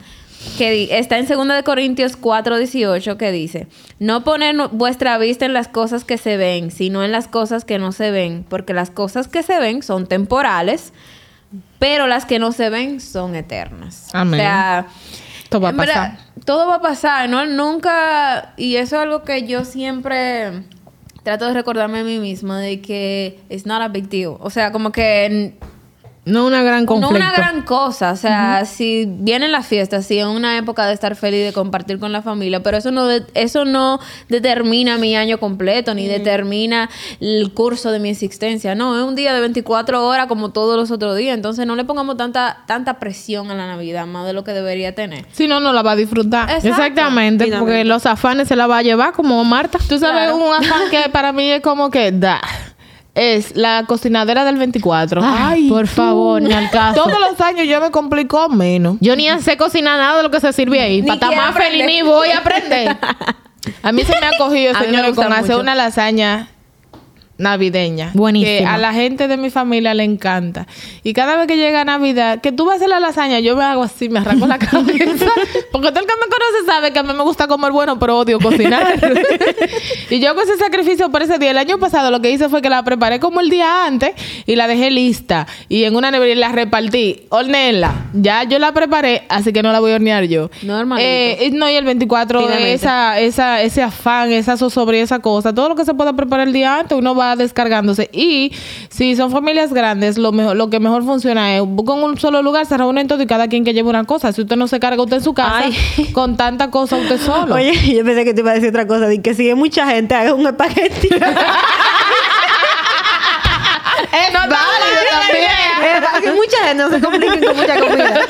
que está en 2 de Corintios 4, 18, que dice, no poner vuestra vista en las cosas que se ven, sino en las cosas que no se ven, porque las cosas que se ven son temporales, pero las que no se ven son eternas. Amén. O sea, Esto va a pasar. todo va a pasar, ¿no? Nunca, y eso es algo que yo siempre trato de recordarme a mí misma, de que it's not a big deal. O sea, como que No una gran no conflicto. una gran cosa. O sea, si vienen las fiestas, si es una época de estar feliz, de compartir con la familia, pero eso no, de- eso no determina mi año completo, ni determina el curso de mi existencia. No, es un día de 24 horas como todos los otros días. Entonces no le pongamos tanta, tanta presión a la Navidad, más de lo que debería tener. Si no, no la va a disfrutar. Exacto. Exactamente, porque los afanes se la va a llevar como Marta. Tú sabes, Claro. un afán que para mí es como que da. Es la cocinadera del 24. Ay, por favor, ni al caso. Todos los años yo me complico menos. Yo ni sé cocinar nada de lo que se sirve ahí. Ni Para estar más feliz ni voy a aprender. [LAUGHS] A mí se me ha cogido, señores, con hacer mucho. una lasaña navideña. Buenísima. Que a la gente de mi familia le encanta. Y cada vez que llega Navidad, que tú vas a hacer la lasaña, yo me hago así, me arranco la [LAUGHS] cabeza. Porque todo el que me conoce sabe que a mí me gusta comer bueno, pero odio cocinar. [LAUGHS] y yo hago ese sacrificio por ese día. El año pasado lo que hice fue que la preparé como el día antes y la dejé lista. Y en una nevera la repartí. Hornela. Ya yo la preparé, así que no la voy a hornear yo. Normalito. Eh, no, y el 24 Finalmente. esa, esa, ese afán, esa zozobra y esa cosa, todo lo que se pueda preparar el día antes, uno va descargándose. Y si son familias grandes, lo mejor, lo que mejor funciona es buscan un solo lugar, se reúnen todos y cada quien que lleve una cosa. Si usted no se carga usted en su casa Ay. [LAUGHS] con tanta cosa usted solo. Oye, [LAUGHS] yo pensé que te iba a decir otra cosa. De que si hay mucha gente, haga un espagueti. [LAUGHS] es válido también. que mucha gente no se compliquen con mucha comida.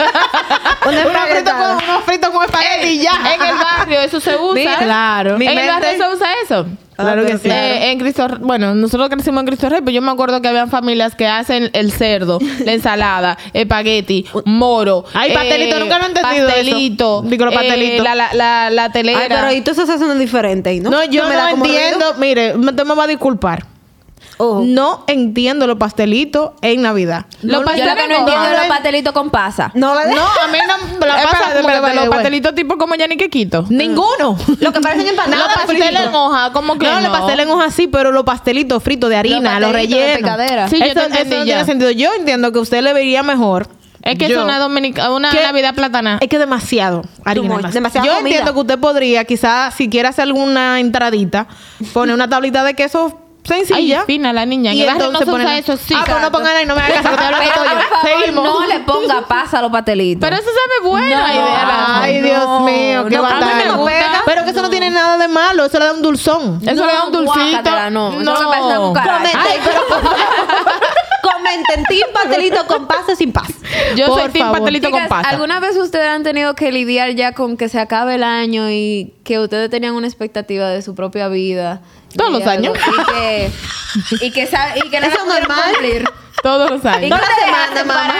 Un frito con, uno frito con espagueti y ya. En el barrio eso se usa. Claro. En el barrio se usa eso. Claro que sí. Eh, en Cristo, bueno, nosotros crecimos en Cristo Rey, pero yo me acuerdo que habían familias que hacen el cerdo, la [LAUGHS] ensalada, espagueti, moro. Ay, pastelito, nunca lo he entendido eso. Pastelito. Digo, los eh, pastelitos. la, la, la, la telera. Ay, pero y todas esas son diferentes, ¿no? No, yo me no da como entiendo. ruido. Mire, me- usted me va a disculpar. Ojo. No entiendo los pastelitos en Navidad. Los No, Yo lo que no entiendo es los pastelitos con pasa. No, la de- No, a mí no la Eh, pasa espérate, espérate, los pastelitos tipo como Yanni Quequito. Ninguno. Lo que parecen empanadas. Los pasteles en hoja, como que no, no. los pasteles en hoja sí, pero los pastelitos fritos de harina, los, pastelitos de rellenos. picadera. Sí, yo eso, te eso no tiene sentido. Yo entiendo que usted le vería mejor. Es que Yo- es una, dominica, una ¿Qué? Navidad platana. Es que demasiado harina. demasiado. Yo comida. entiendo que usted podría, quizás, si quiere hacer alguna entradita, poner una tablita de queso sencilla. Ay, fina la niña. En y el barrio no entonces se usa ponen- eso, sí. Ah, pero no pongan ahí, no me hagas caso, que te hablo Seguimos. no le ponga pasa a los pastelitos. Pero eso sabe buena No. idea. Ay, No, Dios mío, qué no, batalla. me gusta. Pero que eso no tiene nada de malo, eso le da un dulzón. Eso le da un dulcito. guácatela, no. Eso cucaracha. [LAUGHS] Comenten, team pastelito con paz o sin paz. Yo Por soy team favor. pastelito con pasta. ¿alguna vez ustedes han tenido que lidiar ya con que se acabe el año y que ustedes tenían una expectativa de su propia vida? Todos los años. Y que, y que, y que no Eso normal. cumplir. Todos los ¿Y años. La hace mamá.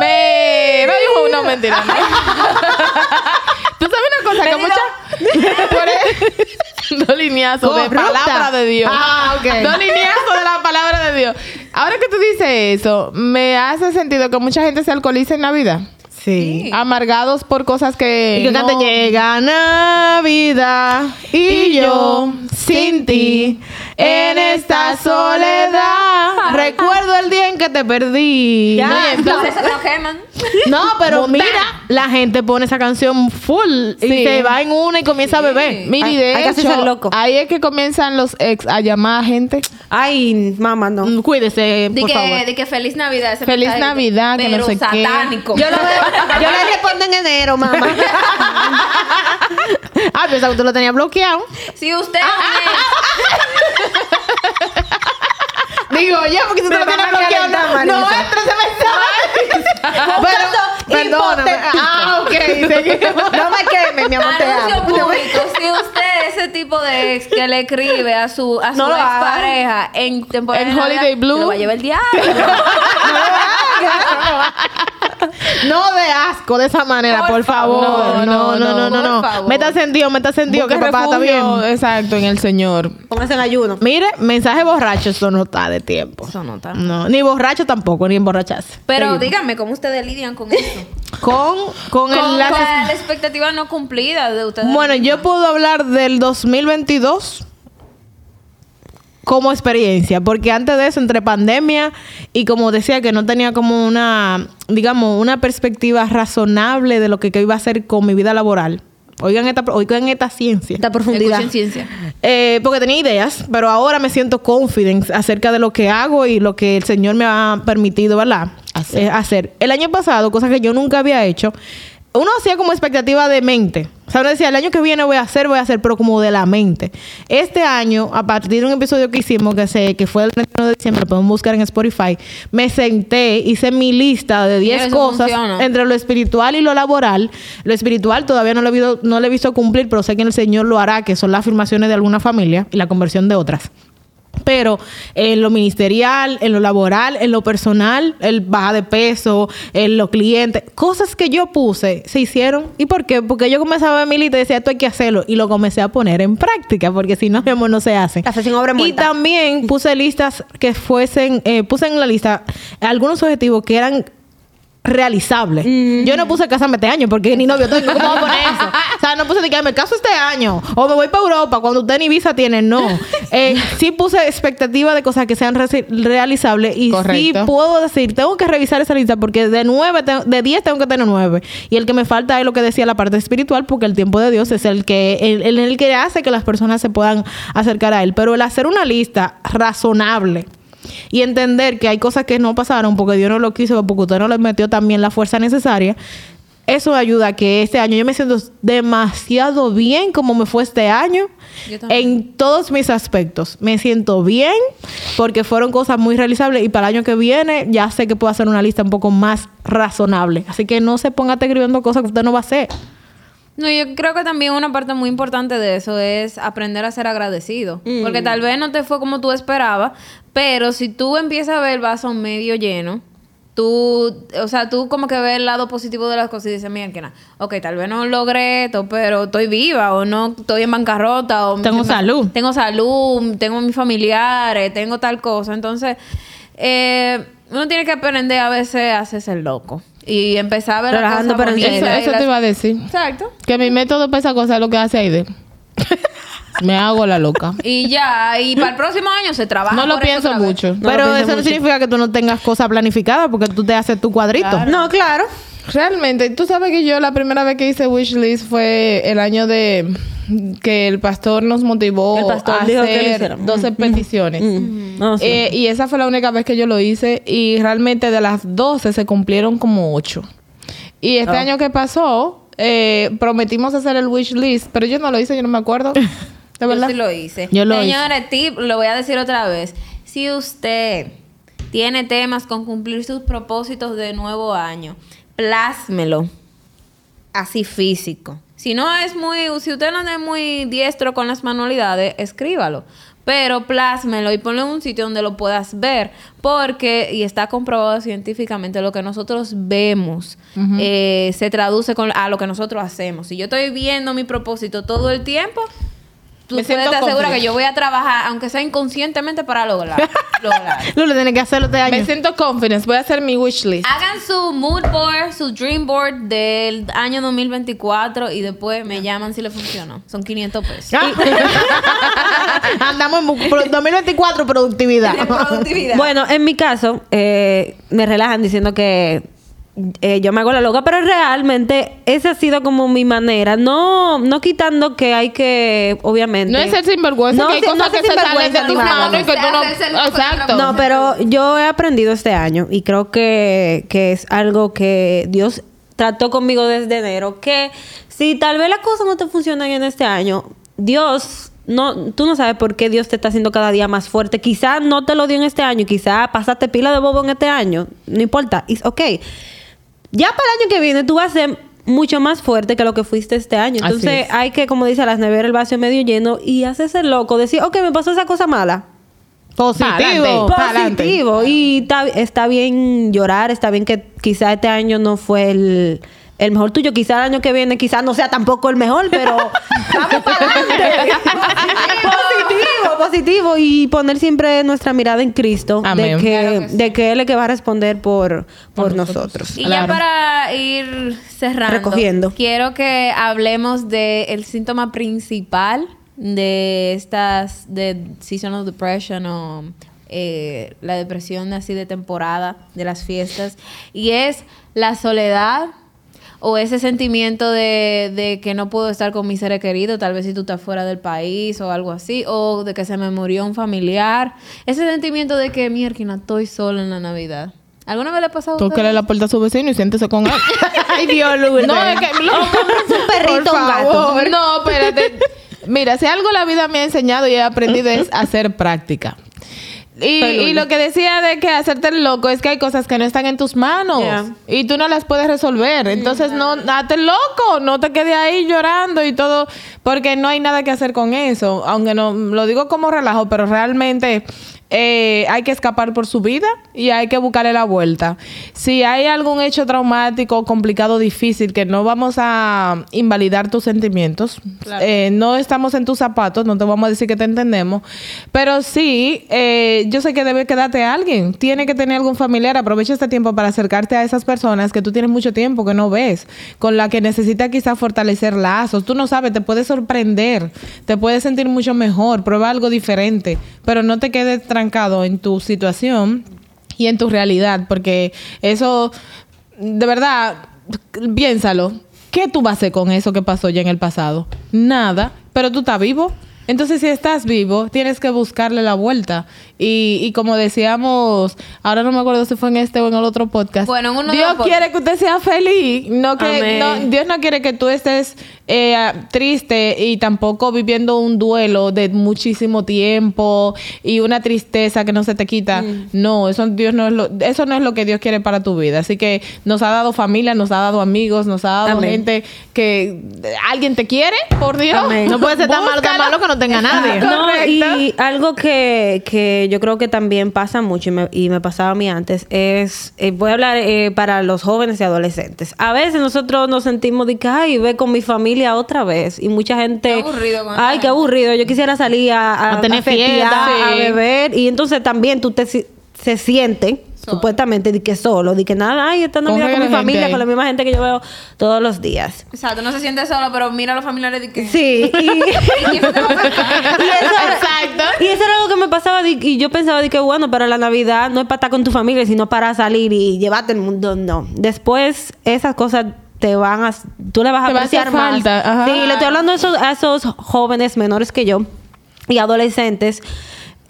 Me... Me dijo una mentira. ¿no? [LAUGHS] ¿Tú sabes una cosa? Que muchas... E- [LAUGHS] Dos lineazos de palabra de Dios. Ah, ok. Dos lineazos de la palabra de Dios. Ahora que tú dices eso, me hace sentido que mucha gente se alcoholiza en Navidad. Sí. Amargados por cosas que... Y que no- cante llega Navidad y, Y yo sin ti en esta soledad. Recuerdo el día en que te perdí. Ya. [LAUGHS] No, y Entonces se lo queman. No, pero mira, la gente pone esa canción full y Sí. se va en una y comienza a beber. Mira, y Hay- de hay que loco. ahí es que comienzan los ex a llamar a gente. Ay, mamá, no. Cuídese, De por que, favor. de que feliz Navidad. ese Feliz Navidad, que no pero sé qué. satánico. Yo, lo veo, yo le respondo en enero, mamá. Ah, pensaba que tú lo tenías bloqueado. Si usted Digo, yo, porque tú te lo tienes bloqueado. No, no entra ese mensaje. Pero, perdóname. Ah, ok. No me queme, mi amor, te Anuncio público, si usted es ese tipo de ex que le escribe a su, a su [LAUGHS] No lo haga. expareja en temporada En Holiday Blue. lo va a llevar el diablo. No de asco de esa manera, por, Por favor. favor. No, no, no, no, no. Por no. favor. Meta sentido, meta sentido, que Busca papá está bien. Exacto, en el Señor. Póngase en ayuno. Mire, mensaje borracho, eso no está de tiempo. Eso no está. No, ni borracho tampoco, ni emborracharse. Pero Seguimos. díganme, ¿cómo ustedes lidian con eso? Con, con, Con el la, lazo- la expectativa no cumplida de ustedes. Bueno, yo puedo hablar del 2022 como experiencia, porque antes de eso, entre pandemia y como decía que no tenía como una, digamos, una perspectiva razonable de lo que, que iba a hacer con mi vida laboral. Oigan esta, oigan esta ciencia. Esta profundidad. Ciencia. Eh, porque tenía ideas, pero ahora me siento confident acerca de lo que hago y lo que el Señor me ha permitido, ¿verdad? hacer. hacer. El año pasado, cosa que yo nunca había hecho, uno hacía como expectativa de mente. O sea, uno decía, el año que viene voy a hacer, voy a hacer, pero como de la mente. Este año, a partir de un episodio que hicimos, que, se, que fue el 31 de diciembre, lo podemos buscar en Spotify, me senté, hice mi lista de 10 eso cosas funciona. entre lo espiritual y lo laboral. Lo espiritual todavía no lo, he visto, no lo he visto cumplir, pero sé que el Señor lo hará, que son las afirmaciones de alguna familia y la conversión de otras. Pero en lo ministerial, en lo laboral, en lo personal, el baja de peso, en los clientes, cosas que yo puse se hicieron. ¿Y por qué? Porque yo comenzaba a ver mi lista y decía, esto hay que hacerlo. Y lo comencé a poner en práctica, porque si no, mi amor, no se hace. Obra Y también puse listas que fuesen, eh, puse en la lista algunos objetivos que eran realizables. Yo no puse casarme este año porque ni novio tengo. ¿Cómo voy a poner eso? [LAUGHS] O sea, no puse de que me caso este año o me voy para Europa cuando usted ni visa tiene. No. [LAUGHS] Eh, sí puse expectativa de cosas que sean realizables y sí puedo decir, tengo que revisar esa lista porque de nueve, de 10 tengo que tener nueve. Y el que me falta es lo que decía la parte espiritual porque el tiempo de Dios es el que, el, el- el que hace que las personas se puedan acercar a Él. Pero el hacer una lista razonable y entender que hay cosas que no pasaron porque Dios no lo quiso, porque usted no le metió también la fuerza necesaria. Eso ayuda a que este año yo me siento demasiado bien como me fue este año en todos mis aspectos. Me siento bien porque fueron cosas muy realizables y para el año que viene ya sé que puedo hacer una lista un poco más razonable. Así que no se ponga estar escribiendo cosas que usted no va a hacer. No, yo creo que también una parte muy importante de eso es aprender a ser agradecido. Porque tal vez no te fue como tú esperabas, pero si tú empiezas a ver el vaso medio lleno, tú, o sea, tú como que ves el lado positivo de las cosas y dices, mira, que nada, ok, tal vez no logré esto, pero estoy viva o no estoy en bancarrota o Tengo salud. Tengo salud, tengo mis familiares, tengo tal cosa. Entonces, eh, uno tiene que aprender a veces a hacerse el loco y empezar a ver las Relajando, cosas bonitas. Eso, las- te iba a decir. Exacto. Que mi método para esa cosa es lo que hace Aide. [LAUGHS] Me hago la loca. Y ya, y para el próximo año se trabaja. No lo por eso pienso vez. mucho. Lo Pero eso no mucho. significa que tú no tengas cosas planificadas porque tú te haces tu cuadrito. No, claro. Realmente, tú sabes que yo la primera vez que hice wishlist fue el año de que el pastor nos motivó El pastor a dijo que lo hacer hiciéramos. 12 peticiones. Mm. No, sí. Eh, y esa fue la única vez que yo lo hice y realmente de las 12 se cumplieron como 8. Y este Oh. año que pasó, eh, prometimos hacer el wish list, pero yo no lo hice, yo no me acuerdo. [LAUGHS] De Yo verdad. sí lo hice. Yo lo Señores, tip, lo voy a decir otra vez. Si usted tiene temas con cumplir sus propósitos de nuevo año, plásmelo. Así físico. Si no es muy, si usted no es muy diestro con las manualidades, escríbalo. Pero plásmelo y ponlo en un sitio donde lo puedas ver. Porque, y está comprobado científicamente, lo que nosotros vemos eh, se traduce con, a lo que nosotros hacemos. Si yo estoy viendo mi propósito todo el tiempo, tú Me puedes siento estar segura que yo voy a trabajar, aunque sea inconscientemente, para lograr. [LAUGHS] lograr. Lulu tiene que hacerlo este año. Me siento confidence, voy a hacer mi wish list. Hagan su mood board, su dream board del año 2024 y después me llaman si le funcionó. Son 500 pesos. [LAUGHS] Andamos en bu- pro- 2024 productividad. Productividad. [LAUGHS] Bueno, en mi caso, eh, me relajan diciendo que eh, yo me hago la loca, pero realmente esa ha sido como mi manera. No, no quitando que hay que, obviamente. No es ser sinvergüenza, No, que hay no cosas ser que se salen de nada. manos y que tú no... Exacto. No, pero yo he aprendido este año y creo que, que es algo que Dios trató conmigo desde enero, que si tal vez las cosas no te funcionan en este año, Dios, no, tú no sabes por qué Dios te está haciendo cada día más fuerte. Quizá no te lo dio en este año, quizá pasaste pila de bobo en este año, no importa, es ok. Ya para el año que viene tú vas a ser mucho más fuerte que lo que fuiste este año. Entonces es. hay que, como dice las neveras, el vaso medio lleno y hacerse el loco, decir, ok, me pasó esa cosa mala. Positivo. Pa'lante. Pa'lante. Positivo. Y está, está bien llorar, está bien que quizá este año no fue el, el mejor tuyo, quizá el año que viene quizá no sea tampoco el mejor, pero [LAUGHS] vamos para adelante. positivo, positivo. Y poner siempre nuestra mirada en Cristo, de Amén. que, Claro que sí. de que Él es el que va a responder por, por, nosotros. Y Claro. ya para ir cerrando, Recogiendo. quiero que hablemos del síntoma principal de estas, de seasonal depression o eh, la depresión así de temporada de las fiestas, y es la soledad o ese sentimiento de, de que no puedo estar con mi ser querido, tal vez si tú estás fuera del país o algo así, o de que se me murió un familiar, ese sentimiento de que, mierda, estoy sola en la Navidad. ¿Alguna vez le ha pasado? Tóquele la puerta a su vecino y siéntese con él. [LAUGHS] Ay, Dios, Lourdes. No, es que... un perrito, Por un gato. favor. No, espérate. Mira, si algo la vida me ha enseñado y he aprendido es hacer práctica. Y, lo que decía de que hacerte el loco es que hay cosas que no están en tus manos Yeah. y tú no las puedes resolver. Entonces, no, el loco, no te quedes ahí llorando y todo, porque no hay nada que hacer con eso. Aunque no lo digo como relajo, pero realmente eh, hay que escapar por su vida y hay que buscarle la vuelta. Si hay algún hecho traumático, complicado, difícil, que no vamos a invalidar tus sentimientos, eh, no estamos en tus zapatos, no te vamos a decir que te entendemos, pero sí, eh, yo sé que debe quedarte alguien, tiene que tener algún familiar, aprovecha este tiempo para acercarte a esas personas que tú tienes mucho tiempo que no ves, con la que necesitas quizás fortalecer lazos, tú no sabes, te puedes sorprender, te puedes sentir mucho mejor, prueba algo diferente, pero no te quedes en tu situación y en tu realidad, porque eso, de verdad, piénsalo. ¿Qué tú vas a hacer con eso que pasó ya en el pasado? Nada, pero tú estás vivo. Entonces, si estás vivo, tienes que buscarle la vuelta. Y, y como decíamos, ahora no me acuerdo si fue en este o en el otro podcast. Bueno, en uno de Dios quiere que usted sea feliz. No que, no- Dios no quiere que tú estés eh, triste y tampoco viviendo un duelo de muchísimo tiempo y una tristeza que no se te quita. No, eso Dios no es lo, eso no es lo que Dios quiere para tu vida. Así que nos ha dado familia, nos ha dado amigos, nos ha dado Amén. gente que alguien te quiere, por Dios. Amén. No puede ser tan malo, tan malo que no tenga nadie. [LAUGHS] No, y algo que, que yo creo que también pasa mucho y me, y me pasaba a mí antes es, eh, voy a hablar eh, para los jóvenes y adolescentes. A veces nosotros nos sentimos de que, ay, ve con mi familia otra vez. Y mucha gente, Qué aburrido con ay, qué aburrido, yo quisiera salir a, a, A tener a festear, fiesta. a beber. Y entonces también tú te si- se siente Solo. supuestamente de que solo, de que nada, ay, esta Con Navidad con mi gente familia, con la misma gente que yo veo todos los días. Exacto, no se siente solo, pero mira a los familiares de que... Sí, y, [LAUGHS] [LAUGHS] ¿Y a eso, Exacto. y eso era algo que me pasaba de- y yo pensaba de que bueno, para la Navidad no es para estar con tu familia, sino para salir y llevarte el mundo, no. Después esas cosas te van a tú le vas a Te va a hacer apreciar más. falta, ajá. Sí, le estoy hablando a esos, a esos jóvenes menores que yo y adolescentes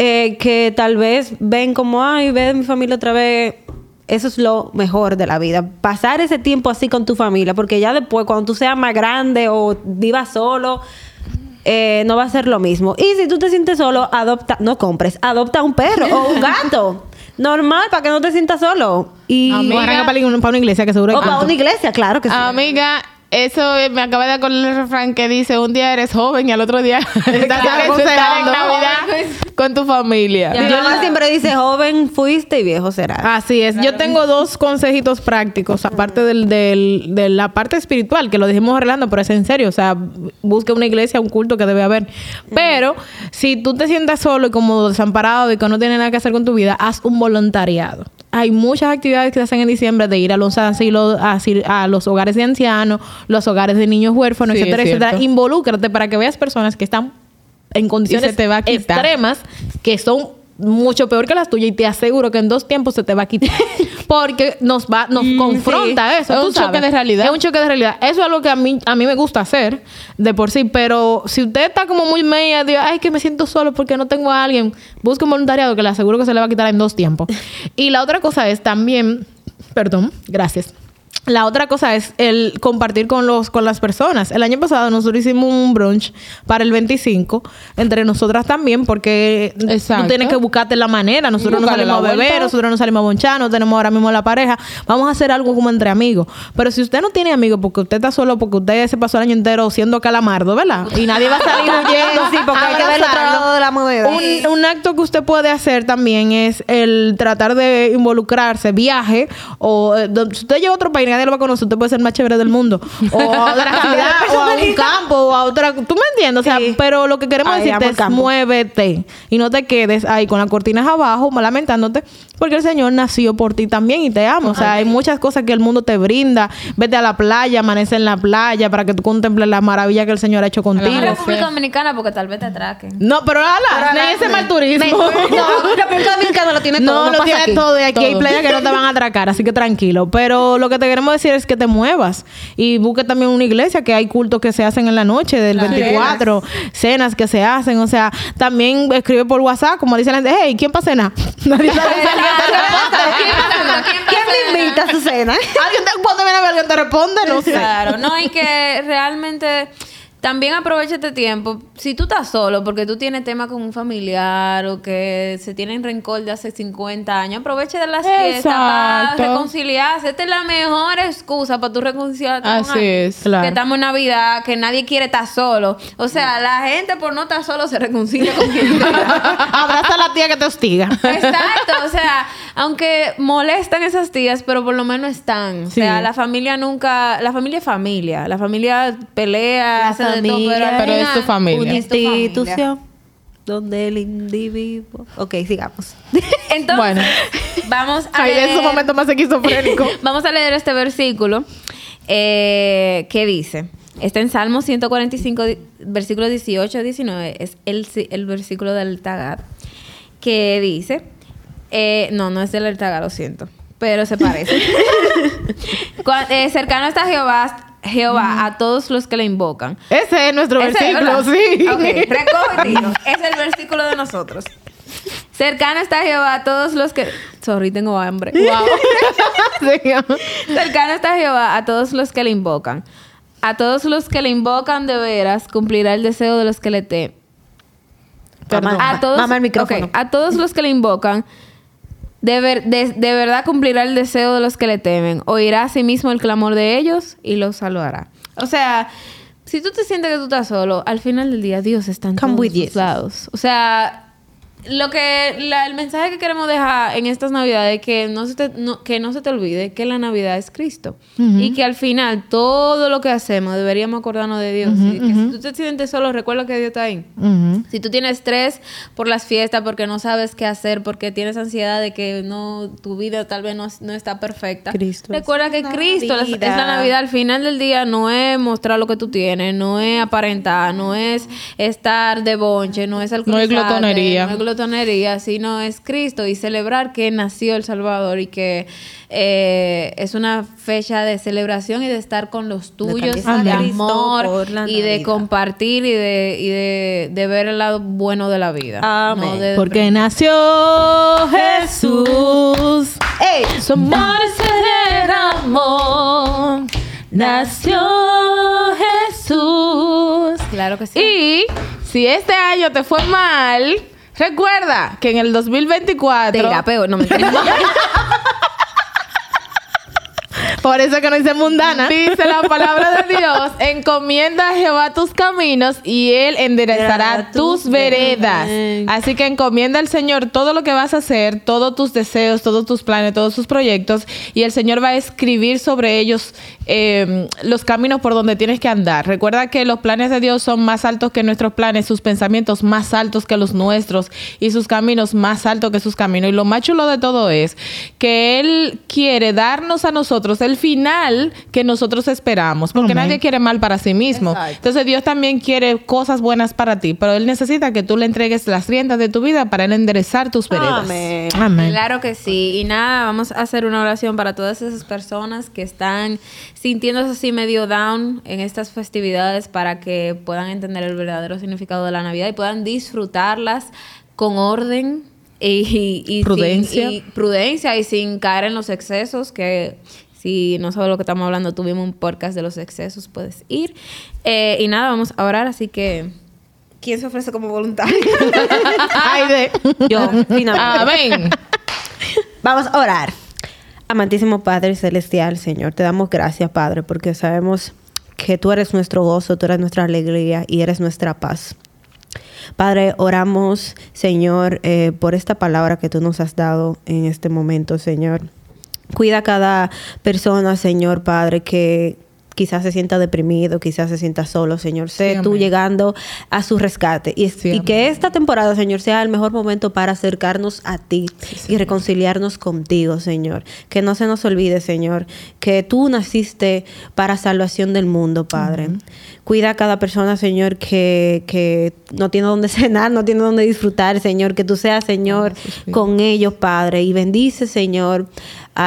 eh, que tal vez ven como ay, ve mi familia otra vez. Eso es lo mejor de la vida. Pasar ese tiempo así con tu familia, porque ya después, cuando tú seas más grande o vivas solo, eh, no va a ser lo mismo. Y si tú te sientes solo, adopta, no compres, adopta un perro o un gato. [LAUGHS] Normal, para que no te sientas solo. Y, arranca para, una- para una iglesia que seguro hay o para una iglesia, claro que sí. Amiga, eso eh, me acaba de acordar el refrán que dice, un día eres joven y al otro día [LAUGHS] estás en. Navidad con tu familia. Mi mamá siempre dice, joven fuiste y viejo serás. Así es. Yo tengo dos consejitos prácticos, aparte del, del- de la parte espiritual, que lo dijimos arreglando, pero es en serio. O sea, busca una iglesia, un culto que debe haber. Pero si tú te sientas solo y como desamparado y que no tienes nada que hacer con tu vida, haz un voluntariado. Hay muchas actividades que se hacen en diciembre de ir a los asilos, a los hogares de ancianos, los hogares de niños huérfanos, Sí, etcétera, etcétera. Involúcrate para que veas personas que están en condiciones te va a quitar. extremas que son mucho peor que las tuyas y te aseguro que en dos tiempos se te va a quitar [LAUGHS] porque nos va nos confronta eso Es un choque de realidad. es un choque de realidad eso es algo que a mí a mí me gusta hacer de por sí pero si usted está como muy media de ay que me siento solo porque no tengo a alguien busque un voluntariado que le aseguro que se le va a quitar en dos tiempos [LAUGHS] y la otra cosa es también perdón gracias la otra cosa es el compartir con los con las personas. El año pasado nosotros hicimos un brunch para el 25 entre nosotras también porque Exacto. tú tienes que buscarte la manera. Nosotros no salimos a beber, vuelta. nosotros no salimos a bonchar, no tenemos ahora mismo la pareja. Vamos a hacer algo como entre amigos. Pero si usted no tiene amigos porque usted está solo, porque usted se pasó el año entero siendo calamardo, ¿verdad? Y nadie va a salir [LAUGHS] huyendo. Sí, porque hay que ver el otro abrazarlo. lado de la moneda. Un, un acto que usted puede hacer también es el tratar de involucrarse, viaje, o eh, si usted llega a otro país nadie lo a usted puede ser más chévere del mundo. O a [LAUGHS] otra ciudad, o a un [LAUGHS] campo, o a otra. ¿Tú me entiendes? O sea, Sí. pero lo que queremos Ay, decirte es campo. muévete y no te quedes ahí con las cortinas abajo, lamentándote, porque el Señor nació por ti también y te ama. O sea, hay muchas cosas que el mundo te brinda. Vete a la playa, amanece en la playa para que tú contemples la maravilla que el Señor ha hecho En contigo. República Dominicana porque tal vez te atraquen. No, pero ala, ni ese mal turismo. No, [LAUGHS] República Dominicana lo tiene todo. No, No, lo pasa tiene aquí. todo y aquí hay Todo. playas que no te van a atracar, así que tranquilo. Pero lo que te queremos queremos decir es que te muevas y busque también una iglesia que hay cultos que se hacen en la noche del 24, cenas que se hacen, o sea, también escribe por WhatsApp como dice la gente, hey, ¿quién para cenar? Nadie sabe. ¿Quién me invita a su cena? [LAUGHS] Alguien te, cuando viene a ver alguien te responde, no sé. Claro, no, y que realmente también aprovecha este tiempo. Si tú estás solo porque tú tienes tema con un familiar o que se tienen rencor de hace 50 años, aprovecha de las fiestas para reconciliarse. Esta es la mejor excusa para tú reconciliarte con Así alguien. es. Claro. Que estamos en Navidad, que nadie quiere estar solo. O sea, la gente por no estar solo se reconcilia con quien. [LAUGHS] Abraza a la tía que te hostiga. Exacto, o sea, aunque molestan esas tías, pero por lo menos están. O sea, la familia nunca, la familia es familia, la familia pelea, hace familia pero, es tu familia. Una es institución donde el individuo... Ok, sigamos. [LAUGHS] Entonces, Bueno. vamos a de leer, su momento más esquizofrénico. [LAUGHS] vamos a leer este versículo eh, que dice. Está en Salmo 145, di- versículo 18 19. Es el, el versículo del Tagat. Que dice. eh, no, no es del Tagat, lo siento. Pero se parece. [LAUGHS] Eh, cercano está Jehová, Jehová a todos los que le invocan. Ese es nuestro Ese, versículo, sí. Ok, [LAUGHS] recoge y tiro. Es el versículo de nosotros. Cercano está Jehová a todos los que. Sorry, tengo hambre. [LAUGHS] Wow. Cercano está Jehová a todos los que le invocan. A todos los que le invocan de veras cumplirá el deseo de los que le temen. A todos, Mamá, el micrófono. a todos los que le invocan, de, ver- de- de verdad cumplirá el deseo de los que le temen. Oirá a sí mismo el clamor de ellos y los salvará. O sea, si tú te sientes que tú estás solo, al final del día Dios está en Come todos lados. O sea, lo que la- el mensaje que queremos dejar en estas navidades es que no se te, no- que no se te olvide que la navidad es Cristo. Y que al final todo lo que hacemos deberíamos acordarnos de Dios. Y que si tú te sientes solo recuerda que Dios está ahí. Si tú tienes estrés por las fiestas, porque no sabes qué hacer, porque tienes ansiedad de que no tu vida tal vez no, no está perfecta, Cristo es recuerda que Cristo es, es la Navidad. Al final del día no es mostrar lo que tú tienes, no es aparentar, no es estar de bonche, no es No es glotonería. no es glotonería, sino es Cristo y celebrar que nació el Salvador y que eh, es una fecha de celebración y de estar con los tuyos, de, Cristo amor y de compartir y de, y de, de ver el lado bueno de la vida. Amén. No de- Porque nació Jesús. ¡Ey! Su amor ser amor. Nació Jesús. Claro que sí. Y si este año te fue mal, recuerda que en el 2024 te irá peor, no me. [LAUGHS] Por eso que no dice mundana. Dice la palabra de Dios, encomienda a Jehová tus caminos y él enderezará tus tus veredas. veredas. Así que encomienda al Señor todo lo que vas a hacer, todos tus deseos, todos tus planes, todos tus proyectos y el Señor va a escribir sobre ellos eh, los caminos por donde tienes que andar. Recuerda que los planes de Dios son más altos que nuestros planes, sus pensamientos más altos que los nuestros y sus caminos más altos que sus caminos. Y lo más chulo de todo es que Él quiere darnos a nosotros el final que nosotros esperamos, porque Amén. nadie quiere mal para sí mismo. Exacto. Entonces Dios también quiere cosas buenas para ti, pero Él necesita que tú le entregues las riendas de tu vida para Él enderezar tus veredas. Amén. Amén. Claro que sí. Y nada, vamos a hacer una oración para todas esas personas que están sintiéndose así medio down en estas festividades para que puedan entender el verdadero significado de la Navidad y puedan disfrutarlas con orden y, y- y sin- Prudencia. y prudencia y sin caer en los excesos que si no sabes lo que estamos hablando, tuvimos un podcast de los excesos, puedes ir. Eh, y nada, vamos a orar, así que ¿quién se ofrece como voluntario? [LAUGHS] Ay, de. Yo, finalmente. Amén. Vamos a orar. Amantísimo Padre Celestial, Señor, te damos gracias, Padre, porque sabemos que tú eres nuestro gozo, tú eres nuestra alegría y eres nuestra paz. Padre, oramos, Señor, eh, por esta palabra que tú nos has dado en este momento, Señor. Cuida a cada persona, Señor, Padre, que quizás se sienta deprimido, quizás se sienta solo, Señor. Sé Sí, tú llegando a su rescate. Y, Sí, y amén. que esta temporada, Señor, sea el mejor momento para acercarnos a ti y reconciliarnos contigo, Señor. Que no se nos olvide, Señor, que tú naciste para salvación del mundo, Padre. Cuida a cada persona, Señor, que, que no tiene donde [LAUGHS] cenar, no tiene donde disfrutar, Señor. Que tú seas, Señor, con ellos, Padre. Y bendice, Señor,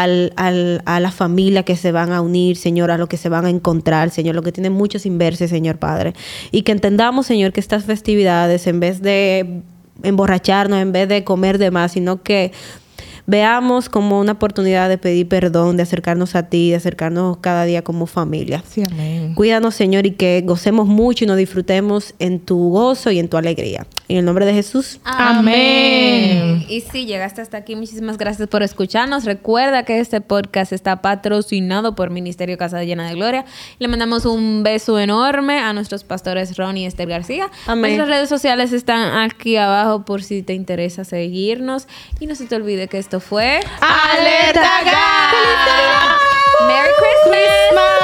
al, al- a la familia que se van a unir, Señor, a lo que se van a encontrar, Señor, lo que tiene mucho sin verse, Señor Padre. Y que entendamos, Señor, que estas festividades, en vez de emborracharnos, en vez de comer de más, sino que veamos como una oportunidad de pedir perdón, de acercarnos a ti, de acercarnos cada día como familia. Sí, amén. Cuídanos, Señor, y que gocemos mucho y nos disfrutemos en tu gozo y en tu alegría. En el nombre de Jesús. Amén. Y si llegaste hasta aquí, muchísimas gracias por escucharnos. Recuerda que este podcast está patrocinado por Ministerio Casa de Llena de Gloria. Le mandamos un beso enorme a nuestros pastores Ron y Esther García. Amén. Nuestras redes sociales están aquí abajo por si te interesa seguirnos. Y no se te olvide que esto fue ¡Alerta! Merry Christmas.